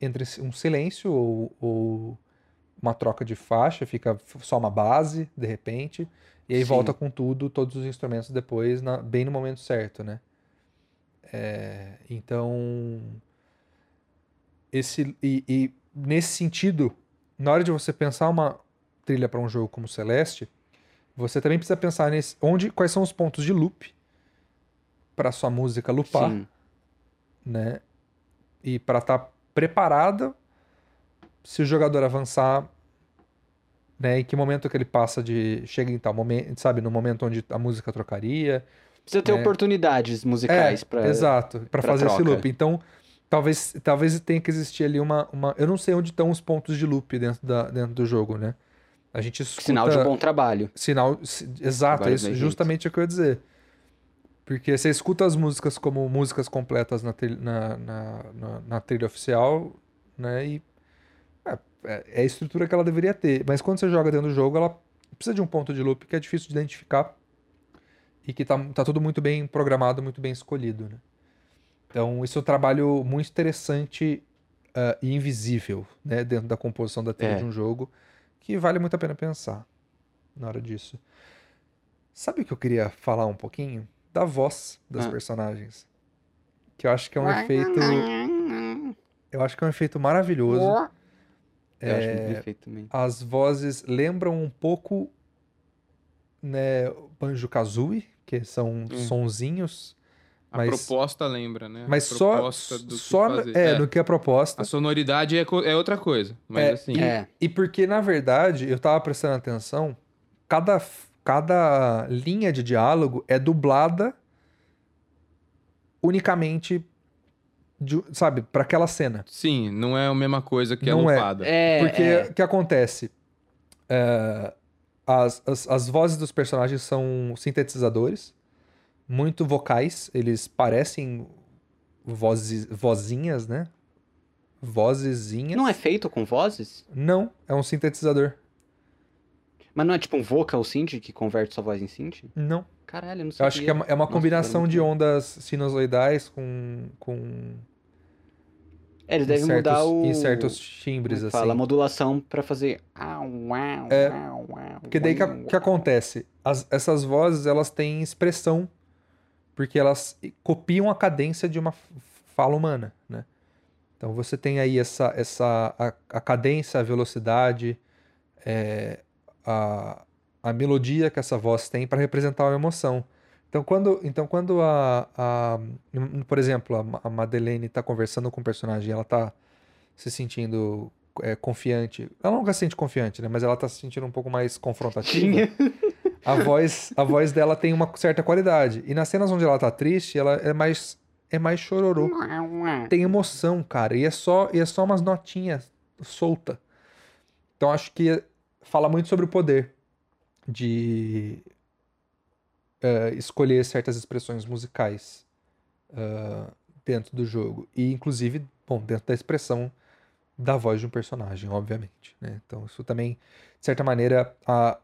entre um silêncio ou, ou uma troca de faixa, fica só uma base, de repente, e aí Sim. volta com tudo, todos os instrumentos depois, na- bem no momento certo, né? É, então, esse e, e nesse sentido, na hora de você pensar uma trilha para um jogo como Celeste, você também precisa pensar nesse, onde, quais são os pontos de loop para sua música loopar, Sim. Né? E para estar preparada se o jogador avançar, né? Em que momento que ele passa de chega em tal momento, sabe, no momento onde a música trocaria, Precisa ter É. oportunidades musicais pra. Exato, para fazer esse troca. loop. Então, talvez, talvez tenha que existir ali uma, uma. Eu não sei onde estão os pontos de loop dentro, da, dentro do jogo, né? A gente escuta. Sinal de bom trabalho. Sinal. si- Exato, é isso, justamente o que eu ia dizer. Porque você escuta as músicas como músicas completas na, trilha- na, na, na- na trilha oficial, né? E é, é- é a estrutura que ela deveria ter. Mas quando você joga dentro do jogo, ela precisa de um ponto de loop que é difícil de identificar e que tá, tá tudo muito bem programado, muito bem escolhido, né? Então, isso é um trabalho muito interessante ah, e invisível, né? Dentro da composição da trilha É. de um jogo, que vale muito a pena pensar na hora disso. Sabe o que eu queria falar um pouquinho? Da voz das Ah. personagens. Que eu acho que é um efeito. Eu acho que é um efeito maravilhoso. Eu acho É, muito perfeito também. As vozes lembram um pouco, né, Banjo-Kazooie, que são Hum. sonzinhos, A Mas- proposta lembra, né? A mas só, proposta do que só fazer. é, É, no que é proposta. A sonoridade é, é outra coisa. Mas É, assim. É. E porque, na verdade, eu tava prestando atenção, cada, cada linha de diálogo é dublada unicamente, de- sabe, para aquela cena. Sim, não é a mesma coisa que a Não é. lupada. É, Porque é. o que acontece? É, as, as, as vozes dos personagens são sintetizadores, muito vocais, eles parecem vozes, vozinhas, né? Vozezinhas. Não é feito com vozes? Não, é um sintetizador. Mas não é tipo um vocal synth que converte sua voz em synth? Não. Caralho, eu não sei. Eu acho que é uma, é uma Nossa, combinação de ondas sinusoidais com, com É, eles em devem certos, mudar o. em certos é timbres, que assim. fala? Modulação pra fazer. É, Porque daí que, que acontece? As- essas vozes, elas têm expressão, porque elas copiam a cadência de uma fala humana, né? Então você tem aí essa, essa a, a cadência, a velocidade, é, a, a melodia que essa voz tem para representar uma emoção. Então quando, então, quando a, a- por exemplo, a, Ma- a Madeleine está conversando com o personagem, ela está se sentindo é, confiante. Ela nunca se sente confiante, né? Mas ela tá se sentindo um pouco mais confrontativa. A voz, a voz dela tem uma certa qualidade. E nas cenas onde ela tá triste, ela é mais é mais chororô. Tem emoção, cara, e é só e é só umas notinhas solta. Então acho que fala muito sobre o poder de eh, escolher certas expressões musicais ah, dentro do jogo e inclusive, bom, dentro da expressão da voz de um personagem, obviamente, né? Então isso também, de certa maneira, a,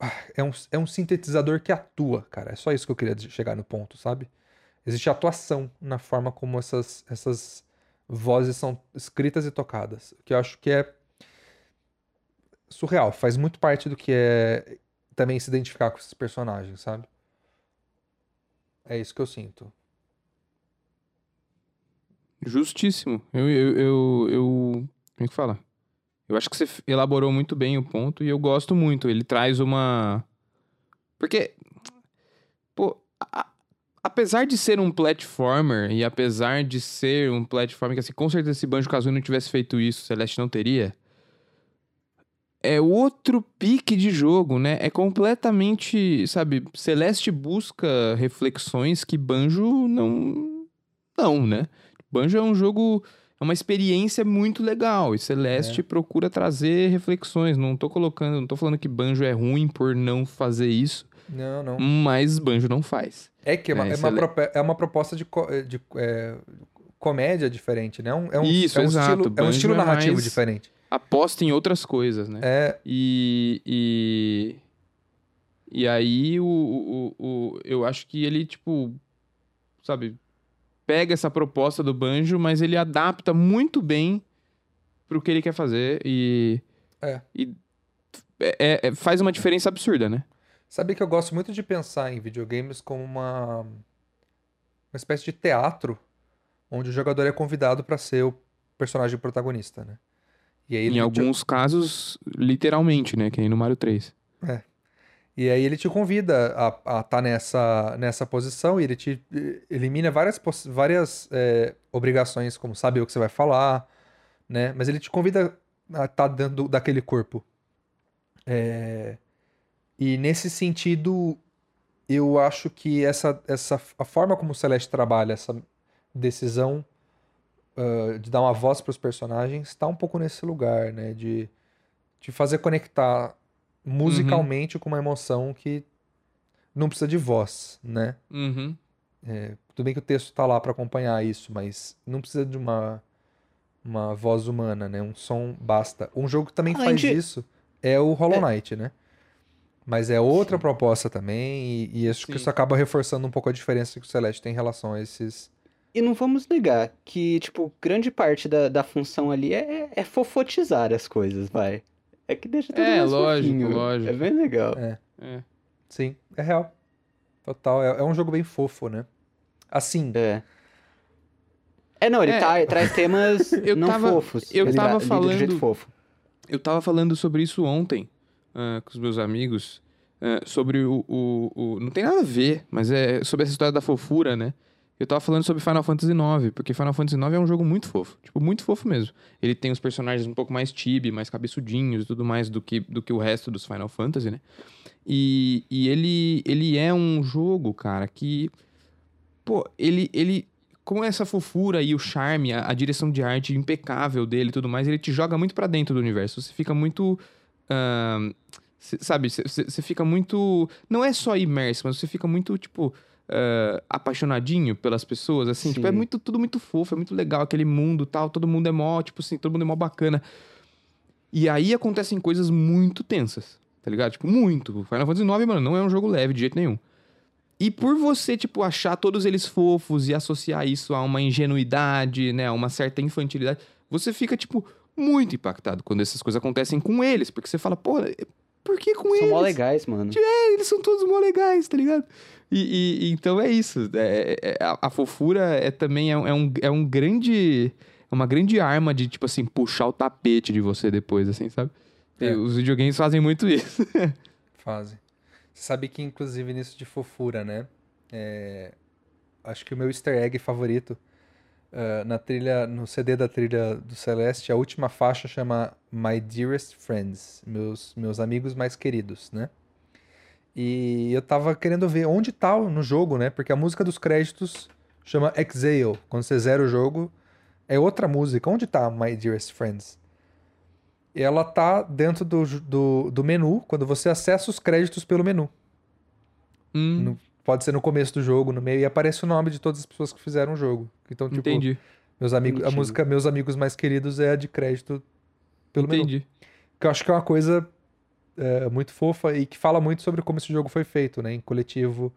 ah, é um, é um sintetizador que atua, cara. É só isso que eu queria chegar no ponto, sabe? Existe atuação na forma como essas, essas vozes são escritas e tocadas. Que eu acho que é surreal. Faz muito parte do que é também se identificar com esses personagens, sabe? É isso que eu sinto. Justíssimo. Eu, eu, eu, eu- Como é que fala? Eu acho que você elaborou muito bem o ponto e eu gosto muito. Ele traz uma. Porque. Pô, apesar de ser um platformer e apesar de ser um platformer que assim, com certeza se Banjo-Kazooie não tivesse feito isso, Celeste não teria. É outro pique de jogo, né? É completamente, sabe, Celeste busca reflexões que Banjo não não, né? Banjo é um jogo é uma experiência muito legal e Celeste É. procura trazer reflexões. Não tô colocando, não tô falando que Banjo é ruim por não fazer isso, Não, não. mas Banjo não faz. É que é uma, É, é uma, é é uma proposta de, co- de, é, comédia diferente, né? É um, é um, Isso, é um exato. estilo, é um Banjo estilo é narrativo mais- diferente. Aposta em outras coisas, né? É, E, e, e aí o, o, o, eu acho que ele, tipo, sabe, pega essa proposta do banjo, mas ele adapta muito bem pro que ele quer fazer e, É. e é- é- faz uma diferença absurda, né? Sabe que eu gosto muito de pensar em videogames como uma, uma espécie de teatro onde o jogador é convidado para ser o personagem protagonista, né? E aí em te- alguns casos, literalmente, né? Que nem no Mario 3. E aí ele te convida a estar nessa, nessa posição e ele te eh, elimina várias, várias eh, obrigações, como saber o que você vai falar, né? Mas ele te convida a estar dentro do- daquele corpo. Eh, E nesse sentido, eu acho que essa, essa, a forma como o Celeste trabalha, essa decisão ah, de dar uma voz para os personagens, está um pouco nesse lugar, né? De, de fazer conectar musicalmente com uma emoção que não precisa de voz, né? Uhum. É, tudo bem que o texto tá lá para acompanhar isso, mas não precisa de uma, uma voz humana, né? Um som basta. Um jogo que também Além faz de- isso é o Hollow Knight, né? Mas é outra proposta também, e, e acho que Sim. isso acaba reforçando um pouco a diferença que o Celeste tem em relação a esses. E não vamos negar que, tipo, grande parte da, da função ali é, é fofotizar as coisas, vai. É que deixa tudo É, mais lógico, fofinho. lógico. É bem legal. É, É. sim, é real. Total, é, é um jogo bem fofo, né? Assim, É. É, não, ele É. tá- traz temas Eu não tava- fofos. eu Ele tava lida de jeito falando- fofo. Eu tava falando sobre isso ontem ah, com os meus amigos. ah, sobre o, o, o- Não tem nada a ver, mas é sobre essa história da fofura, né? Eu tava falando sobre Final Fantasy IX, porque Final Fantasy IX é um jogo muito fofo. Tipo, muito fofo mesmo. Ele tem os personagens um pouco mais chibi, mais cabeçudinhos e tudo mais do que, do que o resto dos Final Fantasy, né? E, e ele, ele é um jogo, cara, que. Pô, ele. ele com essa fofura e o charme, a, a direção de arte impecável dele e tudo mais, ele te joga muito pra dentro do universo. Você fica muito. ahn, cê- sabe, você fica muito. Não é só imerso, mas você fica muito, tipo. Ah, apaixonadinho pelas pessoas, assim, tipo, é Sim. muito, tudo muito fofo, é muito legal, aquele mundo tal, todo mundo é mó, tipo assim, todo mundo é mó bacana. E aí acontecem coisas muito tensas, tá ligado? Tipo, muito. Final Fantasy IX, mano, não é um jogo leve de jeito nenhum. E por você, tipo, achar todos eles fofos e associar isso a uma ingenuidade, né, a uma certa infantilidade, você fica, tipo, muito impactado quando essas coisas acontecem com eles, porque você fala, pô, por que com São eles? mó legais, mano. eles são todos mó legais, tá ligado? E, e- então é isso. é- é- a, a fofura é também é, um- é um, é um grande. É uma grande arma de, tipo assim, puxar o tapete de você depois, assim, sabe? É. Os videogames fazem muito isso. Fazem. Você sabe que, inclusive, nisso de fofura, né? É, Acho que o meu easter egg favorito ah, na trilha, no CD da trilha do Celeste, a última faixa chama My Dearest Friends, meus, meus amigos mais queridos, né? E eu tava querendo ver onde tá no jogo, né? Porque a música dos créditos chama Exhale. Quando você zera o jogo, é outra música. Onde tá My Dearest Friends? E ela tá dentro do, do, do menu, quando você acessa os créditos pelo menu. Hum, No- pode ser no começo do jogo, no meio, e aparece o nome de todas as pessoas que fizeram o jogo. Então, tipo, entendi. meus amigos, a Bonitinho. música Meus Amigos Mais Queridos é a de crédito pelo menu. Entendi. Que eu acho que é uma coisa é, muito fofa e que fala muito sobre como esse jogo foi feito, né? Em coletivo,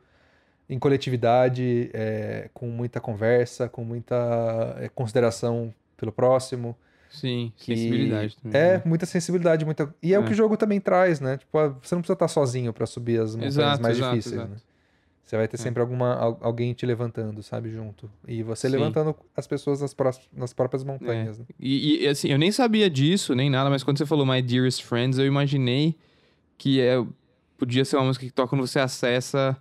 em coletividade, é, com muita conversa, com muita é, consideração pelo próximo. Sim, sensibilidade também. É, né? muita sensibilidade, muita. E é, o É. que o jogo também traz, né? Tipo, você não precisa estar sozinho pra subir as montanhas Exato, mais exato, difíceis, exato. né? Você vai ter É. sempre alguma, al- alguém te levantando, sabe, junto. E você Sim. levantando as pessoas nas, prós- nas próprias montanhas, né? E, e, assim, eu nem sabia disso, nem nada, mas quando você falou My Dearest Friends, eu imaginei que é, podia ser uma música que toca quando você acessa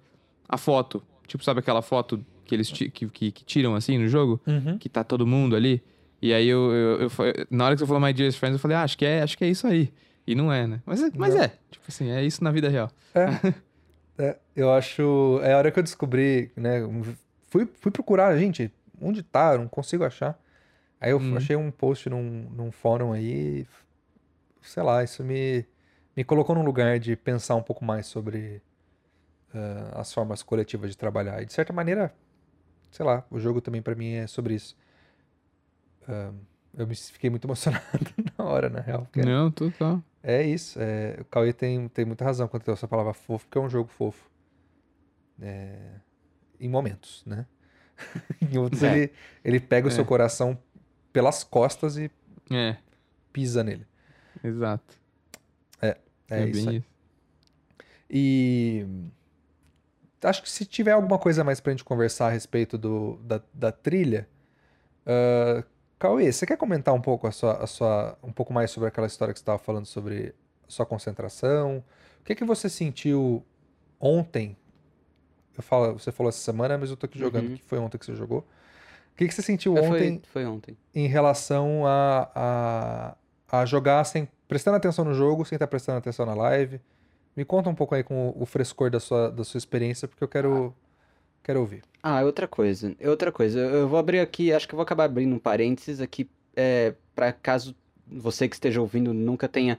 a foto Tipo, sabe aquela foto que eles que, que, que tiram assim no jogo? Uhum. Que tá todo mundo ali? E aí eu, eu, eu na hora que você falou My Dearest Friends, eu falei, ah, acho que é, acho que é isso aí. E não é, né? Mas, é- mas Não. é. Tipo assim, é isso na vida real. É. É, eu acho. É a hora que eu descobri, né? Fui, fui procurar, gente, onde tá? Eu não consigo achar. Aí eu Uhum. achei um post num, num fórum aí. Sei lá, isso me, me colocou num lugar de pensar um pouco mais sobre ah, as formas coletivas de trabalhar. E de certa maneira, sei lá, o jogo também pra mim é sobre isso. Ah, eu me fiquei muito emocionado na hora, na real. porque Não, total. É isso. é, o Cauê tem, tem muita razão quando tem essa palavra fofo, porque é um jogo fofo. É, em momentos, né? em outros É. ele, ele pega o seu É. coração pelas costas e É, pisa nele. exato. É, isso bem aí. E acho que se tiver alguma coisa mais pra gente conversar a respeito do, da, da trilha, ah, Cauê, você quer comentar um pouco a sua, a sua, um pouco mais sobre aquela história que você estava falando sobre sua concentração? O que que você sentiu ontem? Eu falo, você falou essa semana, mas eu tô aqui jogando Uhum. que foi ontem que você jogou. O que que você sentiu É, ontem Foi, foi ontem. em relação a, a, a jogar sem prestando atenção no jogo, sem estar prestando atenção na live. Me conta um pouco aí com o, o frescor da sua, da sua experiência, porque eu quero, quero ouvir. Ah, outra coisa. Outra coisa. Eu vou abrir aqui, acho que eu vou acabar abrindo um parênteses aqui, é, para caso você que esteja ouvindo nunca tenha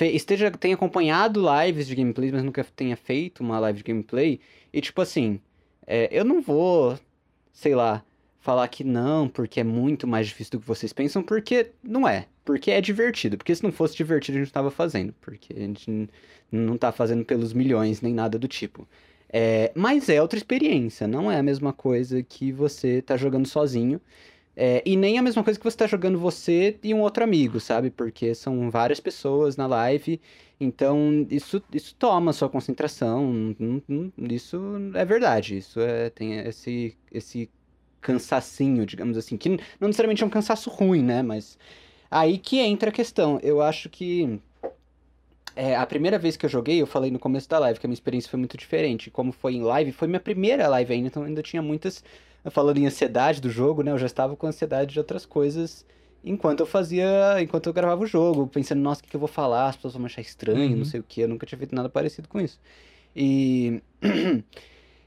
esteja tenha acompanhado lives de gameplay, mas nunca tenha feito uma live de gameplay. E tipo assim, é, eu não vou, sei lá, falar que não, porque é muito mais difícil do que vocês pensam, porque não é. Porque é divertido. Porque se não fosse divertido, a gente não tava fazendo. Porque a gente não tá fazendo pelos milhões, nem nada do tipo. É, mas é outra experiência, não é a mesma coisa que você tá jogando sozinho. É, e nem a mesma coisa que você tá jogando você e um outro amigo, sabe? Porque são várias pessoas na live, então isso, isso toma sua concentração. não- não- Isso é verdade. Isso é, tem esse, esse cansacinho, digamos assim, que não necessariamente é um cansaço ruim, né? Mas aí que entra a questão. Eu acho que é, a primeira vez que eu joguei, eu falei no começo da live que a minha experiência foi muito diferente. Como foi em live, foi minha primeira live ainda, então ainda tinha muitas. Falando em ansiedade do jogo, né? Eu já estava com ansiedade de outras coisas enquanto eu fazia. Enquanto eu gravava o jogo, pensando, nossa, o que, que eu vou falar? As pessoas vão me achar estranho, Uhum. não sei o que. Eu nunca tinha feito nada parecido com isso. E.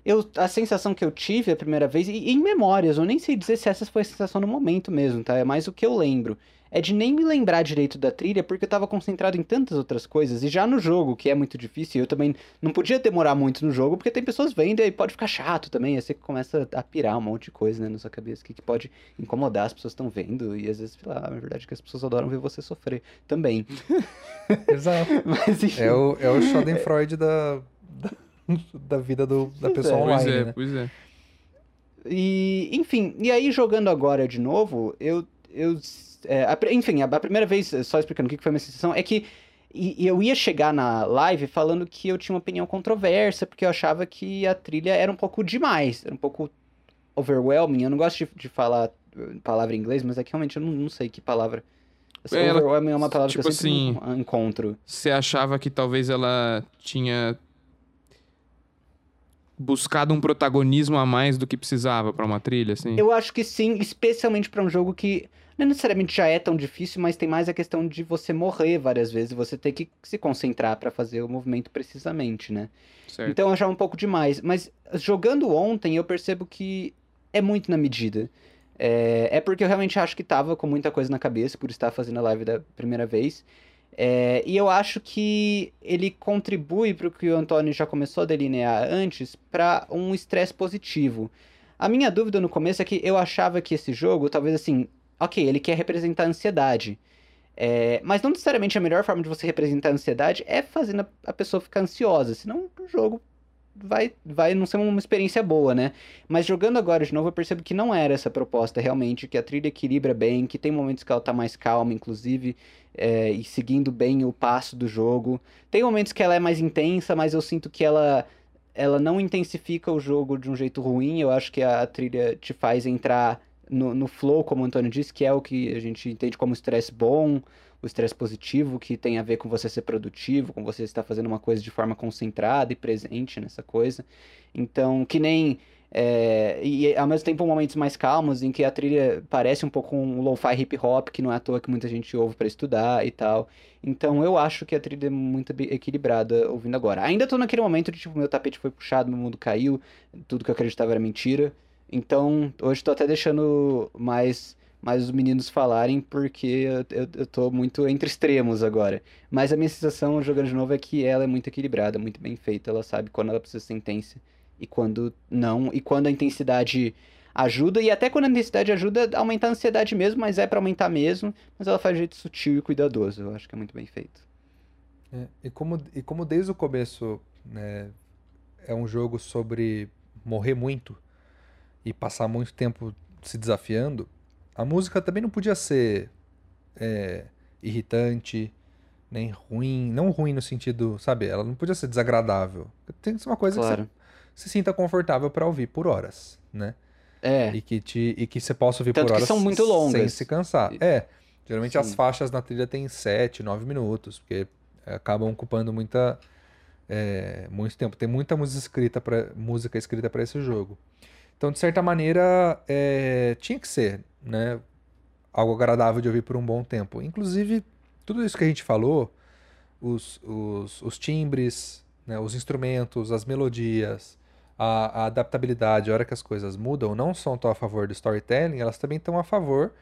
Eu, a sensação que eu tive a primeira vez, e em memórias, eu nem sei dizer se essa foi a sensação no momento mesmo, tá? É mais o que eu lembro. É de nem me lembrar direito da trilha, porque eu tava concentrado em tantas outras coisas. E já no jogo, que é muito difícil, eu também não podia demorar muito no jogo, porque tem pessoas vendo e aí pode ficar chato também. Aí você começa a pirar um monte de coisa, né, na sua cabeça, que, que pode incomodar, as pessoas estão vendo. E às vezes, sei lá, na verdade, é que as pessoas adoram ver você sofrer também. Exato. Mas enfim. É o, é o Schadenfreude da, da, da vida do, da Pois pessoa é. Pois online, é, né? pois é. E, enfim, e aí jogando agora de novo, eu. eu é, a enfim, a, a primeira vez, só explicando o que foi a minha sensação, é que e, eu ia chegar na live falando que eu tinha uma opinião controversa, porque eu achava que a trilha era um pouco demais, era um pouco overwhelming. Eu não gosto de, de falar eh, palavra em inglês, mas é que realmente eu não, não sei que palavra. Assim, É, ela- overwhelming é uma palavra tipo que eu sempre assim, en- encontro. Você achava que talvez ela tinha buscado um protagonismo a mais do que precisava pra uma trilha, assim? Eu acho que sim, especialmente pra um jogo que não necessariamente já é tão difícil, mas tem mais a questão de você morrer várias vezes e você ter que se concentrar pra fazer o movimento precisamente, né? Certo. Então eu achava um pouco demais. Mas jogando ontem, eu percebo que é muito na medida. É, é porque eu realmente acho que tava com muita coisa na cabeça por estar fazendo a live da primeira vez. É, e eu acho que ele contribui para o que o Antônio já começou a delinear antes, para um estresse positivo. A minha dúvida no começo é que eu achava que esse jogo, talvez assim, ok, ele quer representar a ansiedade. É, mas não necessariamente a melhor forma de você representar a ansiedade é fazendo a, pessoa ficar ansiosa, senão o jogo vai, vai não ser uma experiência boa, né? Mas jogando agora de novo, eu percebo que não era essa proposta realmente, que a trilha equilibra bem, que tem momentos que ela tá mais calma, inclusive, é, e seguindo bem o passo do jogo. Tem momentos que ela é mais intensa, mas eu sinto que ela, ela não intensifica o jogo de um jeito ruim. Eu acho que a trilha te faz entrar no, no flow, como o Antônio disse, que é o que a gente entende como estresse bom, o estresse positivo, que tem a ver com você ser produtivo, com você estar fazendo uma coisa de forma concentrada e presente nessa coisa. Então, que nem. É, e ao mesmo tempo momentos mais calmos em que a trilha parece um pouco um lo-fi hip hop que não é à toa que muita gente ouve para estudar e tal. Então eu acho que a trilha é muito equilibrada ouvindo agora. Ainda tô naquele momento de tipo meu tapete foi puxado, meu mundo caiu, tudo que eu acreditava era mentira. Então hoje tô até deixando mais mais os meninos falarem, porque eu, eu, eu tô muito entre extremos agora. Mas a minha sensação jogando de novo é que ela é muito equilibrada, muito bem feita. Ela sabe quando ela precisa ser intensa e quando não. E quando a intensidade ajuda, e até quando a intensidade ajuda, aumentar a ansiedade mesmo, mas é para aumentar mesmo. Mas ela faz de jeito sutil e cuidadoso. Eu acho que é muito bem feito. É, e, como, e como desde o começo né, é um jogo sobre morrer muito e passar muito tempo se desafiando, a música também não podia ser é, irritante, nem ruim. Não ruim no sentido, sabe? Ela não podia ser desagradável. Tem que ser uma coisa claro. que você se sinta confortável para ouvir por horas, né? É. E que, te, e que você possa ouvir Tanto por horas são muito longas. sem se cansar. É. Geralmente Sim. as faixas na trilha têm 7, 9 minutos, porque acabam ocupando muita, é, muito tempo. Tem muita música escrita para música escrita para esse jogo. Então, de certa maneira, é, tinha que ser né, algo agradável de ouvir por um bom tempo. Inclusive, tudo isso que a gente falou, os, os, os timbres, né, os instrumentos, as melodias, a, a, adaptabilidade, a hora que as coisas mudam, não só estão a favor do storytelling, elas também estão a favor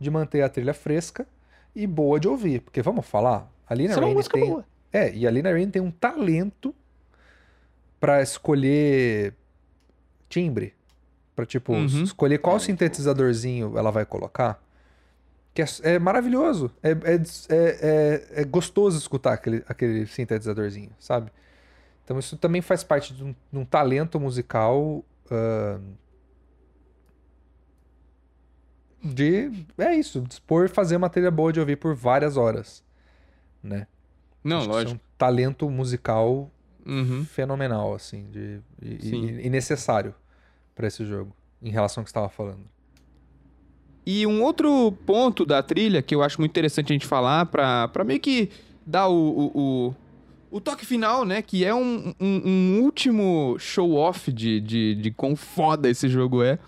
de manter a trilha fresca e boa de ouvir. Porque vamos falar, a Lina Rain é tem. Boa. É, e a Lina Rain tem um talento para escolher timbre para tipo, uhum. escolher qual é, sintetizadorzinho ela vai colocar. Que é, é maravilhoso. É, é, é, é, gostoso escutar aquele, aquele sintetizadorzinho, sabe? Então isso também faz parte de um, de um talento musical. Uh, de. É isso, dispor fazer uma trilha boa de ouvir por várias horas. Né? Não, Acho lógico. É um talento musical uhum. fenomenal, assim, de, e, e, e necessário para esse jogo, em relação ao que você estava falando. E um outro ponto da trilha que eu acho muito interessante a gente falar, para meio que dar o, o, o, o, toque final, né? Que é um, um, um último show-off de, de, de quão foda esse jogo é.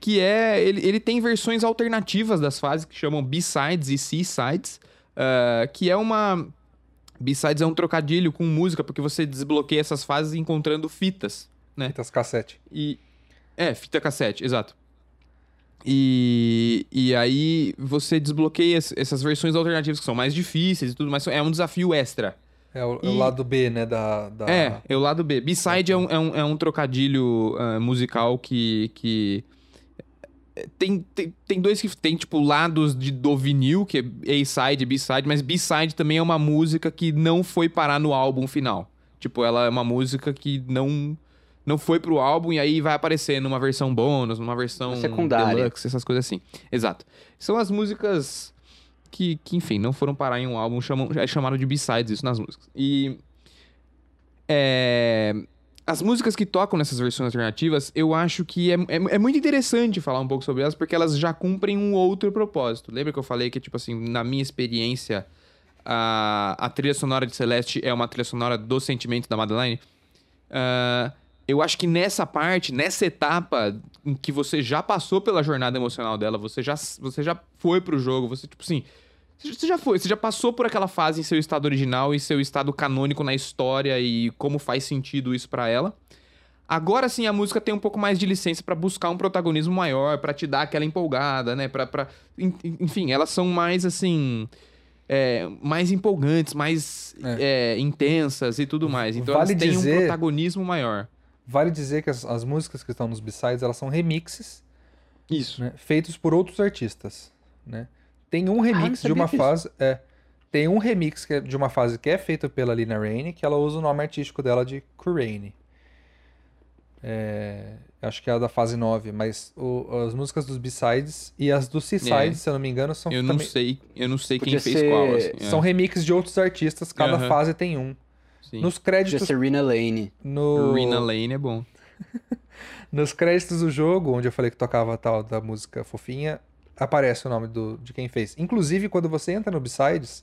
Que é. Ele, ele tem versões alternativas das fases que chamam B-Sides e C-Sides. Uh, que é uma. B-Sides é um trocadilho com música, porque você desbloqueia essas fases encontrando fitas, né? Fitas cassete. E, é, fita cassete, exato. E, e aí você desbloqueia essas versões alternativas que são mais difíceis e tudo mais. É um desafio extra. É o, e... é o lado B, né? Da, da... É, é o lado B. B-side é, um, é, um, é um trocadilho uh, musical que. que... Tem, tem, tem dois que tem, tipo, lados de, do vinil, que é A-side e B-side, mas B-side também é uma música que não foi parar no álbum final. Tipo, ela é uma música que não não foi pro álbum e aí vai aparecer numa versão bônus, numa versão secundária, deluxe, essas coisas assim. Exato. São as músicas que, que enfim, não foram parar em um álbum, chamam, é chamado de B-sides isso nas músicas. E é, as músicas que tocam nessas versões alternativas, eu acho que é, é, é, muito interessante falar um pouco sobre elas, porque elas já cumprem um outro propósito. Lembra que eu falei que, tipo assim, na minha experiência, a, a trilha sonora de Celeste é uma trilha sonora do sentimento da Madeline? Uh, eu acho que nessa parte, nessa etapa em que você já passou pela jornada emocional dela, você já, você já foi pro jogo, você, tipo assim. Você já foi, você já passou por aquela fase em seu estado original e seu estado canônico na história e como faz sentido isso para ela. Agora sim a música tem um pouco mais de licença para buscar um protagonismo maior, para te dar aquela empolgada, né? Pra, pra... Enfim, elas são mais assim. É, mais empolgantes, mais é. É, intensas e tudo mais. Então vale elas têm dizer... um protagonismo maior. Vale dizer que as, as músicas que estão nos B-sides, elas são remixes. Isso. Né, feitos por outros artistas, né? Tem um remix ah, de uma fase, é, tem um remix é de uma fase que é feita pela Lina Raine, que ela usa o nome artístico dela de Kuraine. É, acho que é a da fase 9, mas o, as músicas dos B-sides e as dos C-sides, é. se eu não me engano, são Eu não também... sei, eu não sei Podia quem fez qual, assim, São é. remixes de outros artistas, cada fase tem um. Sim. Nos créditos. Serena Lane. No... Serena Lane é bom. Nos créditos do jogo, onde eu falei que tocava a tal da música fofinha, aparece o nome do, de quem fez. Inclusive, quando você entra no B-Sides,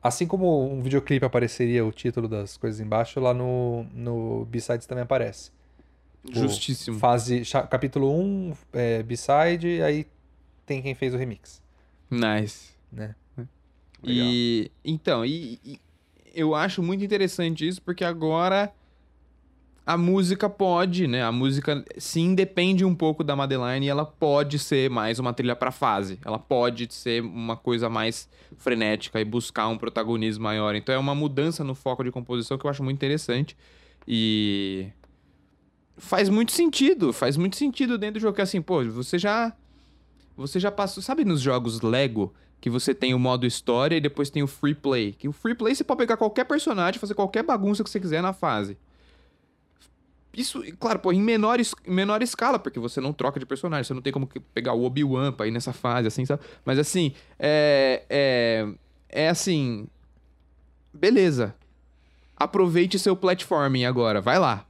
assim como um videoclipe apareceria o título das coisas embaixo, lá no, no B-Sides também aparece. O Justíssimo. Fase, cha- capítulo 1, é, B-Side, aí tem quem fez o remix, Nice. né? E então, e, e eu acho muito interessante isso porque agora a música pode, né? A música sim depende um pouco da Madeline e ela pode ser mais uma trilha pra fase. Ela pode ser uma coisa mais frenética e buscar um protagonismo maior. Então é uma mudança no foco de composição que eu acho muito interessante e faz muito sentido, faz muito sentido dentro do jogo que assim, pô, você já você já passou, sabe nos jogos Lego que você tem o modo história e depois tem o free play. Que o free play você pode pegar qualquer personagem, fazer qualquer bagunça que você quiser na fase. Isso, claro, pô, em menor, menor escala, porque você não troca de personagem, você não tem como pegar o Obi-Wan pra ir nessa fase, assim, sabe? Mas assim, é. É, é assim. Beleza. Aproveite seu platforming agora, vai lá.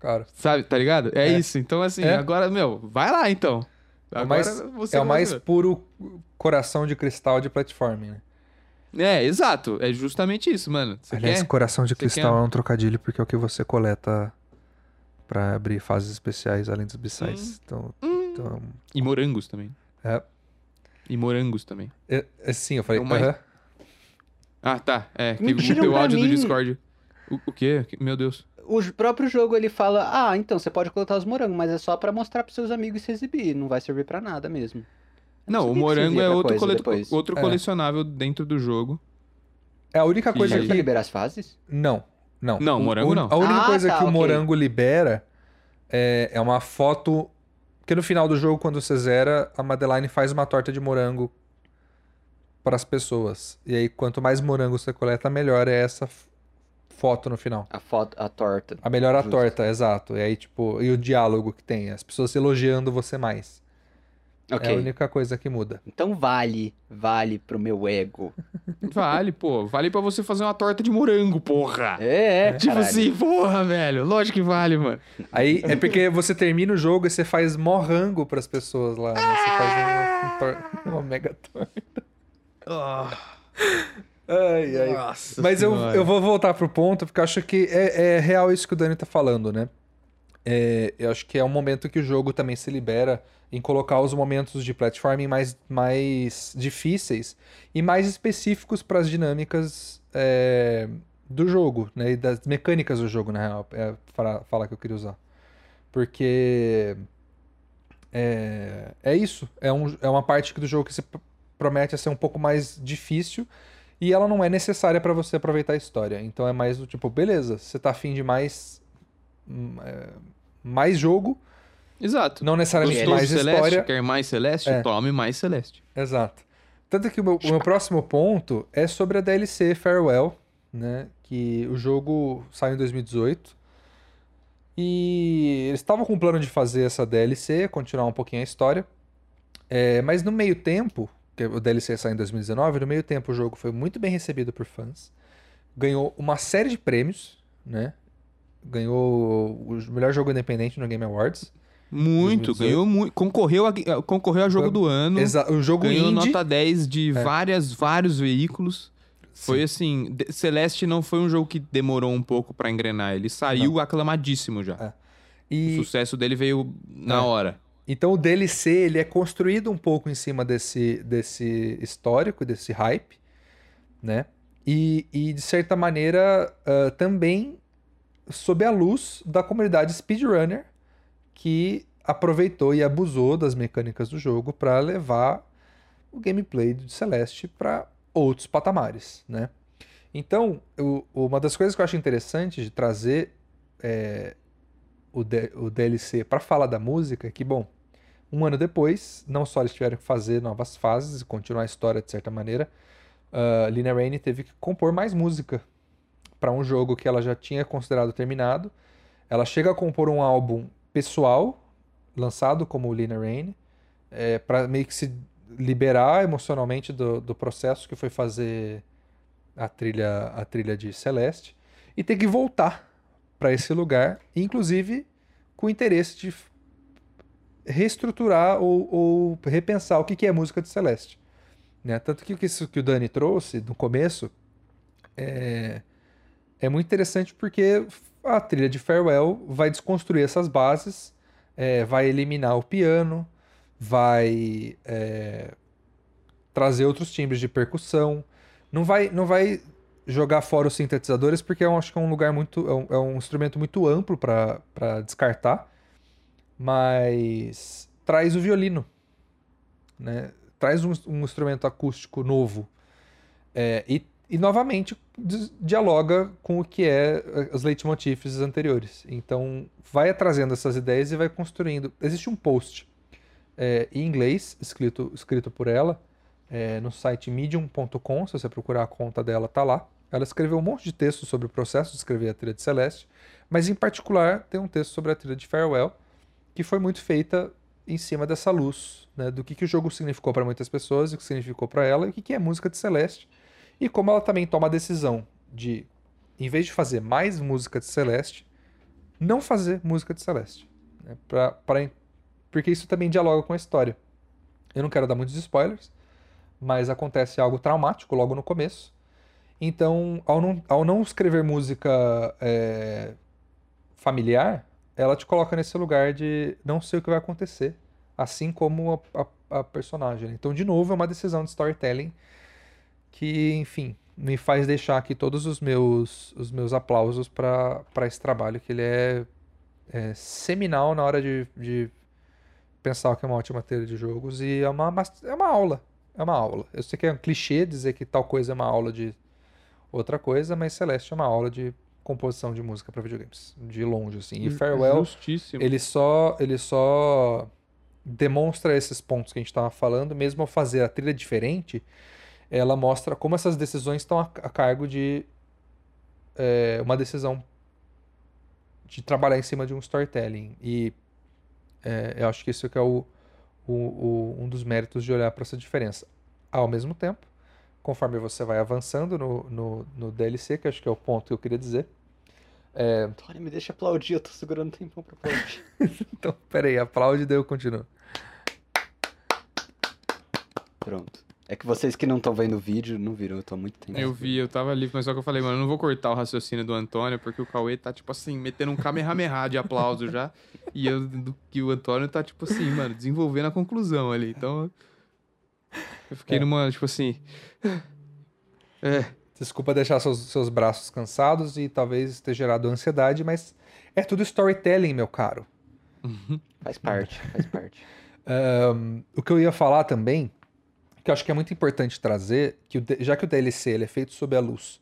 Cara, Sabe, tá ligado? É, É. isso. Então, assim, É. agora, meu, vai lá então. É o Agora mais, você é o mais ver. puro coração de cristal de platforming, né? É, exato. É justamente isso, mano. Você Aliás, quer? coração de Você cristal quer? é um trocadilho porque é o que você coleta pra abrir fases especiais além dos B-Sides. Então, então E morangos também. é, E morangos também. é, é, sim, eu falei, É o. Ah, tá. É, que o teu áudio do mim. Discord. O, o quê? Que- Meu Deus. O próprio jogo ele fala: Ah, então você pode coletar os morangos, mas é só pra mostrar pros seus amigos e se exibir. Não vai servir pra nada mesmo. Eu Não, o que morango é outro, cole- outro É. colecionável dentro do jogo. É a única Que- coisa pra que liberar as fases? Não, não. Não, O- morango o- não. A única Ah, coisa tá, que o ok. morango libera é, é uma foto. Porque no final do jogo, quando você zera, a Madeline faz uma torta de morango para as pessoas. E aí, quanto mais morango você coleta, melhor é essa foto no final. A foto, a torta. A melhor a Justo. torta, exato. E aí, tipo, e o diálogo que tem, as pessoas elogiando você mais. Ok. É a única coisa que muda. Então vale, vale pro meu ego. Vale, pô. Vale pra você fazer uma torta de morango, porra. É, Tipo caralho. assim, porra, velho. Lógico que vale, mano. Aí é porque você termina o jogo e você faz mó rango pras pessoas lá, né? Você faz uma, um tor- uma mega torta. Ai, ai. Nossa Mas eu, Senhora. eu vou voltar pro ponto, porque eu acho que é, é real isso que o Dani tá falando, né? É, eu acho que é um momento que o jogo também se libera em colocar os momentos de platforming mais, mais difíceis e mais específicos para as dinâmicas é, do jogo, né? E das mecânicas do jogo, na real, é a fala que eu queria usar. Porque é, é isso, é, um, é uma parte do jogo que se pr- promete a ser um pouco mais difícil e ela não é necessária para você aproveitar a história. Então é mais do tipo, beleza, você tá afim de mais hum, é, mais jogo, Exato. não necessariamente Gostou mais Celeste? história. Quer mais Celeste? É. Tome mais Celeste. Exato. Tanto que o meu, o meu próximo ponto é sobre a DLC Farewell, né? Que o jogo saiu em 2018. E eles estavam com o plano de fazer essa DLC, continuar um pouquinho a história. É, mas no meio tempo, que o DLC saiu em 2019, no meio tempo o jogo foi muito bem recebido por fãs. Ganhou uma série de prêmios, né? Ganhou o melhor jogo independente no Game Awards. Muito, 2018. ganhou muito. Concorreu a, concorreu a jogo Foi- do ano. Exa- o jogo Ganhou indie. nota 10 de É. várias, vários veículos. Foi Sim. assim, de- Celeste não foi um jogo que demorou um pouco pra engrenar, ele saiu aclamadíssimo já. É. O E, sucesso dele veio na É. hora. Então o DLC ele é construído um pouco em cima desse, desse histórico, desse hype, né? E, e de certa maneira ah, também sob a luz da comunidade speedrunner que aproveitou e abusou das mecânicas do jogo para levar o gameplay de Celeste para outros patamares, né? Então, uma das coisas que eu acho interessante de trazer é, o, o DLC para falar da música é que, bom, um ano depois, não só eles tiveram que fazer novas fases e continuar a história de certa maneira, uh, Lina Raine teve que compor mais música para um jogo que ela já tinha considerado terminado. Ela chega a compor um álbum pessoal, lançado como Lina Raine, é, para meio que se liberar emocionalmente do, do processo que foi fazer a trilha, a trilha de Celeste, e ter que voltar para esse lugar, inclusive com interesse de reestruturar ou, ou repensar o que, que é música de Celeste. Né? Tanto que isso que o Dani trouxe no começo é, é muito interessante porque a trilha de Farewell vai desconstruir essas bases, é, vai eliminar o piano, vai é, trazer outros timbres de percussão, não vai, não vai jogar fora os sintetizadores porque eu acho que é um lugar muito, é um, é um instrumento muito amplo para descartar, mas traz o violino, né? Traz um, um instrumento acústico novo é, e e novamente dialoga com o que é eh, os leitmotifs anteriores. Então vai trazendo essas ideias e vai construindo. Existe um post é, em inglês escrito, escrito por ela é, no site medium.com. Se você procurar a conta dela, tá lá. Ela escreveu um monte de textos sobre o processo de escrever a trilha de Celeste, mas em particular tem um texto sobre a trilha de Farewell que foi muito feita em cima dessa luz, né, do que, que o jogo significou para muitas pessoas, o que significou para ela e o que, que é música de Celeste e como ela também toma a decisão de, em vez de fazer mais música de Celeste, não fazer música de Celeste. Né? Pra, pra, porque isso também dialoga com a história. Eu não quero dar muitos spoilers, mas acontece algo traumático logo no começo. Então, ao não, ao não escrever música é, familiar, ela te coloca nesse lugar de não sei o que vai acontecer, assim como a, a, a personagem. Então, de novo, é uma decisão de storytelling que, enfim, me faz deixar aqui todos os meus, os meus aplausos para esse trabalho, que ele é, é, seminal na hora de, de pensar que é uma ótima trilha de jogos e é uma, é uma aula. É uma aula. Eu sei que é um clichê dizer que tal coisa é uma aula de outra coisa, mas Celeste é uma aula de composição de música para videogames, de longe assim. E Farewell, Justíssimo. ele só ele só demonstra esses pontos que a gente estava falando, mesmo ao fazer a trilha diferente, ela mostra como essas decisões estão a, a cargo de é, uma decisão de trabalhar em cima de um storytelling. E é, eu acho que isso que é o, o, o, um dos méritos de olhar para essa diferença. Ao mesmo tempo, conforme você vai avançando no, no, no DLC, que acho que é o ponto que eu queria dizer. É... Tony, me deixa aplaudir, eu tô segurando o tempão pra aplaudir. então, peraí, aplaude e daí eu continuo. Pronto. É que vocês que não estão vendo o vídeo não viram, eu tô há muito tempo. Eu vi, eu tava ali, mas só que eu falei, mano, eu não vou cortar o raciocínio do Antônio, porque o Cauê tá, tipo assim, metendo um kamehameha de aplauso já. E eu, do, que o Antônio tá, tipo assim, mano, desenvolvendo a conclusão ali. Então. Eu fiquei é. numa, tipo assim. É. Desculpa deixar seus, seus braços cansados e talvez ter gerado ansiedade, mas é tudo storytelling, meu caro. Uhum. Faz parte, faz parte. Um, o que eu ia falar também que eu acho que é muito importante trazer, que o, já que o DLC ele é feito sob a luz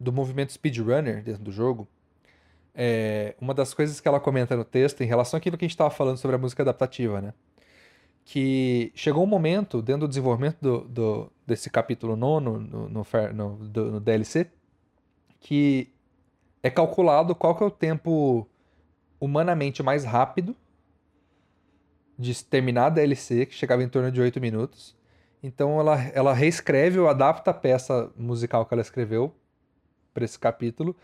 do movimento speedrunner dentro do jogo, é, uma das coisas que ela comenta no texto, em relação àquilo que a gente estava falando sobre a música adaptativa, né? Que chegou um momento, dentro do desenvolvimento do, do desse capítulo nono no, no, no, do, no DLC, que é calculado qual que é o tempo humanamente mais rápido de terminar a DLC, que chegava em torno de 8 minutos, então ela, ela reescreve ou adapta a peça musical que ela escreveu para esse capítulo,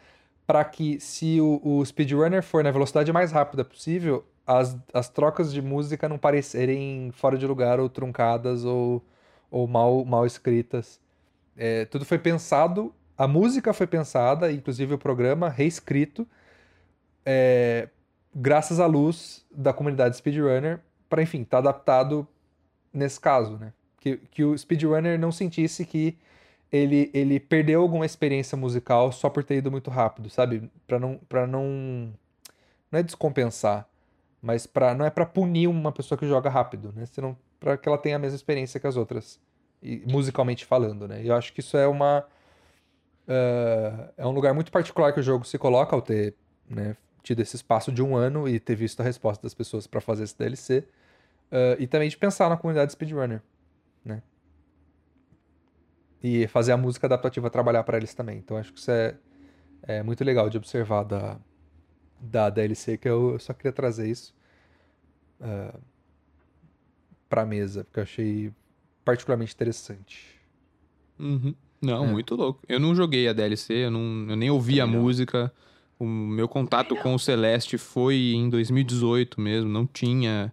para que se o, o speedrunner for na velocidade mais rápida possível, as, as trocas de música não parecerem fora de lugar ou truncadas ou, ou mal, mal escritas. É, tudo foi pensado, a música foi pensada, inclusive o programa reescrito, é, graças à luz da comunidade speedrunner, para enfim, estar tá adaptado nesse caso, né? que, que o speedrunner não sentisse que ele, ele perdeu alguma experiência musical só por ter ido muito rápido, sabe? Para não para não não é descompensar, mas para não é para punir uma pessoa que joga rápido, né? Senão para que ela tenha a mesma experiência que as outras, e, musicalmente falando, né? E eu acho que isso é uma uh, é um lugar muito particular que o jogo se coloca ao ter né, tido esse espaço de um ano e ter visto a resposta das pessoas para fazer esse DLC. Uh, e também de pensar na comunidade speedrunner né? E fazer a música adaptativa trabalhar para eles também. Então acho que isso é, é muito legal de observar da, da DLC, que eu só queria trazer isso uh, pra mesa, porque eu achei particularmente interessante. Uhum. Não, é. muito louco. Eu não joguei a DLC, eu, não, eu nem ouvi a música. O meu contato com o Celeste foi em 2018 mesmo, não tinha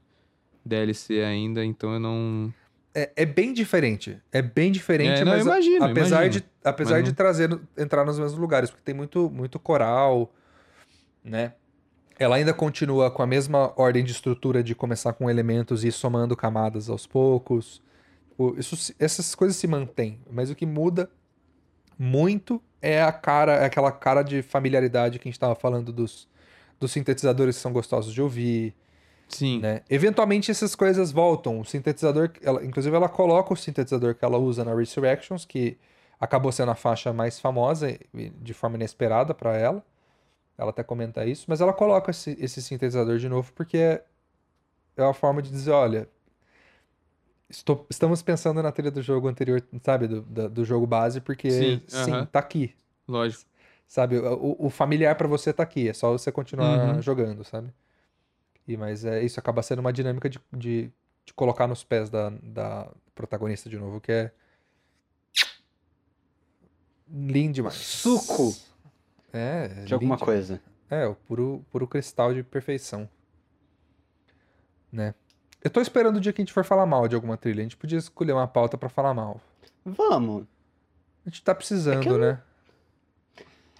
DLC ainda, então eu não. É, é bem diferente. É bem diferente, É, não, mas a- imagino, apesar imagino. de apesar Mas de trazer entrar nos mesmos lugares, porque tem muito muito coral, né? Ela ainda continua com a mesma ordem de estrutura de começar com elementos e ir somando camadas aos poucos. O- isso essas coisas se mantêm, mas o que muda muito é a cara, é aquela cara de familiaridade que a gente estava falando dos, dos sintetizadores que são gostosos de ouvir, Sim. né? Eventualmente essas coisas voltam. O sintetizador, ela- inclusive ela coloca o sintetizador que ela usa na Resurrections, que acabou sendo a faixa mais famosa de forma inesperada para ela. Ela até comenta isso, mas ela coloca esse, esse sintetizador de novo porque é, é uma forma de dizer, olha, estou- estamos pensando na trilha do jogo anterior, sabe, do, da- do jogo base, porque Sim, sim, aham. tá aqui, Lógico. sabe? O, o familiar para você tá aqui, é só você continuar Uhum. jogando, sabe? E, mas é, isso acaba sendo uma dinâmica de, de, de colocar nos pés da, da protagonista de novo, que é lindo demais. Suco É, de alguma lindo. coisa. É, o puro, puro cristal de perfeição. Né? Eu tô esperando o dia que a gente for falar mal de alguma trilha. A gente podia escolher uma pauta pra falar mal. Vamos. A gente tá precisando, eu não- né?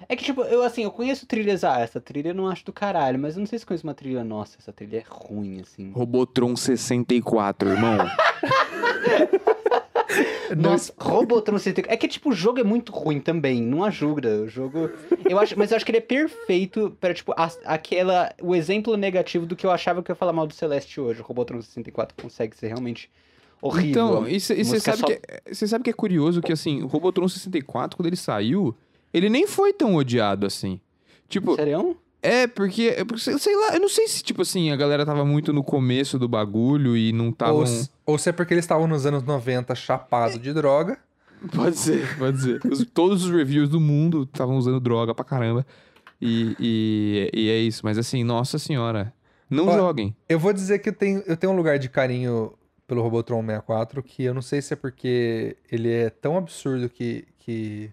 É que, tipo, eu assim, eu conheço trilhas. Ah, essa trilha eu não acho do caralho, mas eu não sei se conheço uma trilha. Nossa, essa trilha é ruim, assim. Robotron 64, irmão. Nossa, Robotron 64. É que, tipo, o jogo é muito ruim também. Não ajuda. O jogo. Eu acho, mas eu acho que ele é perfeito para, tipo, a- aquela. O exemplo negativo do que eu achava que eu ia falar mal do Celeste hoje. O Robotron 64 consegue ser realmente horrível. Então, e você sabe, só- que é- sabe que é curioso que, assim, o Robotron 64, quando ele saiu, ele nem foi tão odiado assim. Tipo, Sério? É, porque, é sei- lá, eu não sei se, tipo assim, a galera tava muito no começo do bagulho e não tava... Ou, se- ou se é porque eles estavam nos anos 90 chapado de droga. Pode ser, pode ser. Os- todos os reviews do mundo estavam usando droga pra caramba. E, e, e é isso. Mas assim, nossa senhora. Não Ó, joguem. Eu vou dizer que eu tenho, eu tenho um lugar de carinho pelo Robotron 64 que eu não sei se é porque ele é tão absurdo que, que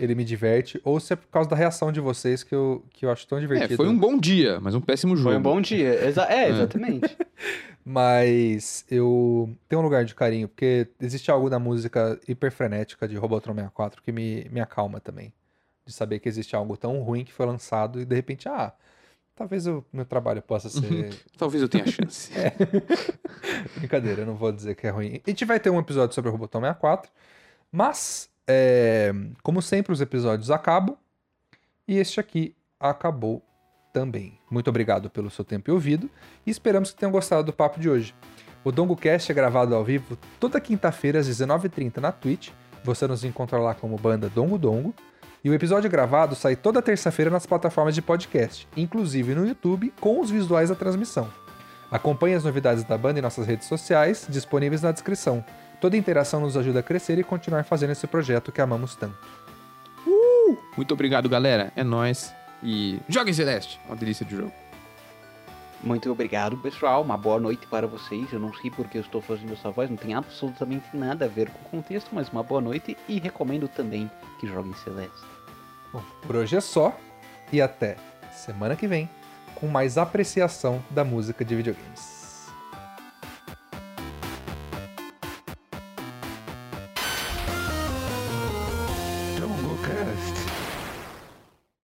ele me diverte, ou se é por causa da reação de vocês que eu, que eu acho tão divertido. É, foi um bom dia, mas um péssimo jogo. Foi um bom dia. Exa- é, exatamente. Mas eu tenho um lugar de carinho, porque existe algo na música hiper frenética de Robotron 64 que me, me acalma também. De saber que existe algo tão ruim que foi lançado e de repente, ah, talvez o meu trabalho possa ser. Talvez eu tenha chance. Brincadeira, eu não vou dizer que é ruim. A gente vai ter um episódio sobre o Robotão 64, mas, é, como sempre, os episódios acabam e este aqui acabou também. Muito obrigado pelo seu tempo e ouvido e esperamos que tenham gostado do papo de hoje. O DongoCast é gravado ao vivo toda quinta-feira às 19h30 na Twitch. Você nos encontra lá como banda Dongo Dongo. E o episódio gravado sai toda terça-feira nas plataformas de podcast, inclusive no YouTube, com os visuais da transmissão. Acompanhe as novidades da banda em nossas redes sociais, disponíveis na descrição. Toda interação nos ajuda a crescer e continuar fazendo esse projeto que amamos tanto. Muito obrigado, galera. É nóis. E joguem Celeste. Uma delícia de jogo. Muito obrigado, pessoal. Uma boa noite para vocês. Eu não sei porque eu estou fazendo essa voz, não tem absolutamente nada a ver com o contexto, mas uma boa noite e recomendo também que joguem Celeste. Bom, por hoje é só e até semana que vem com mais apreciação da música de videogames.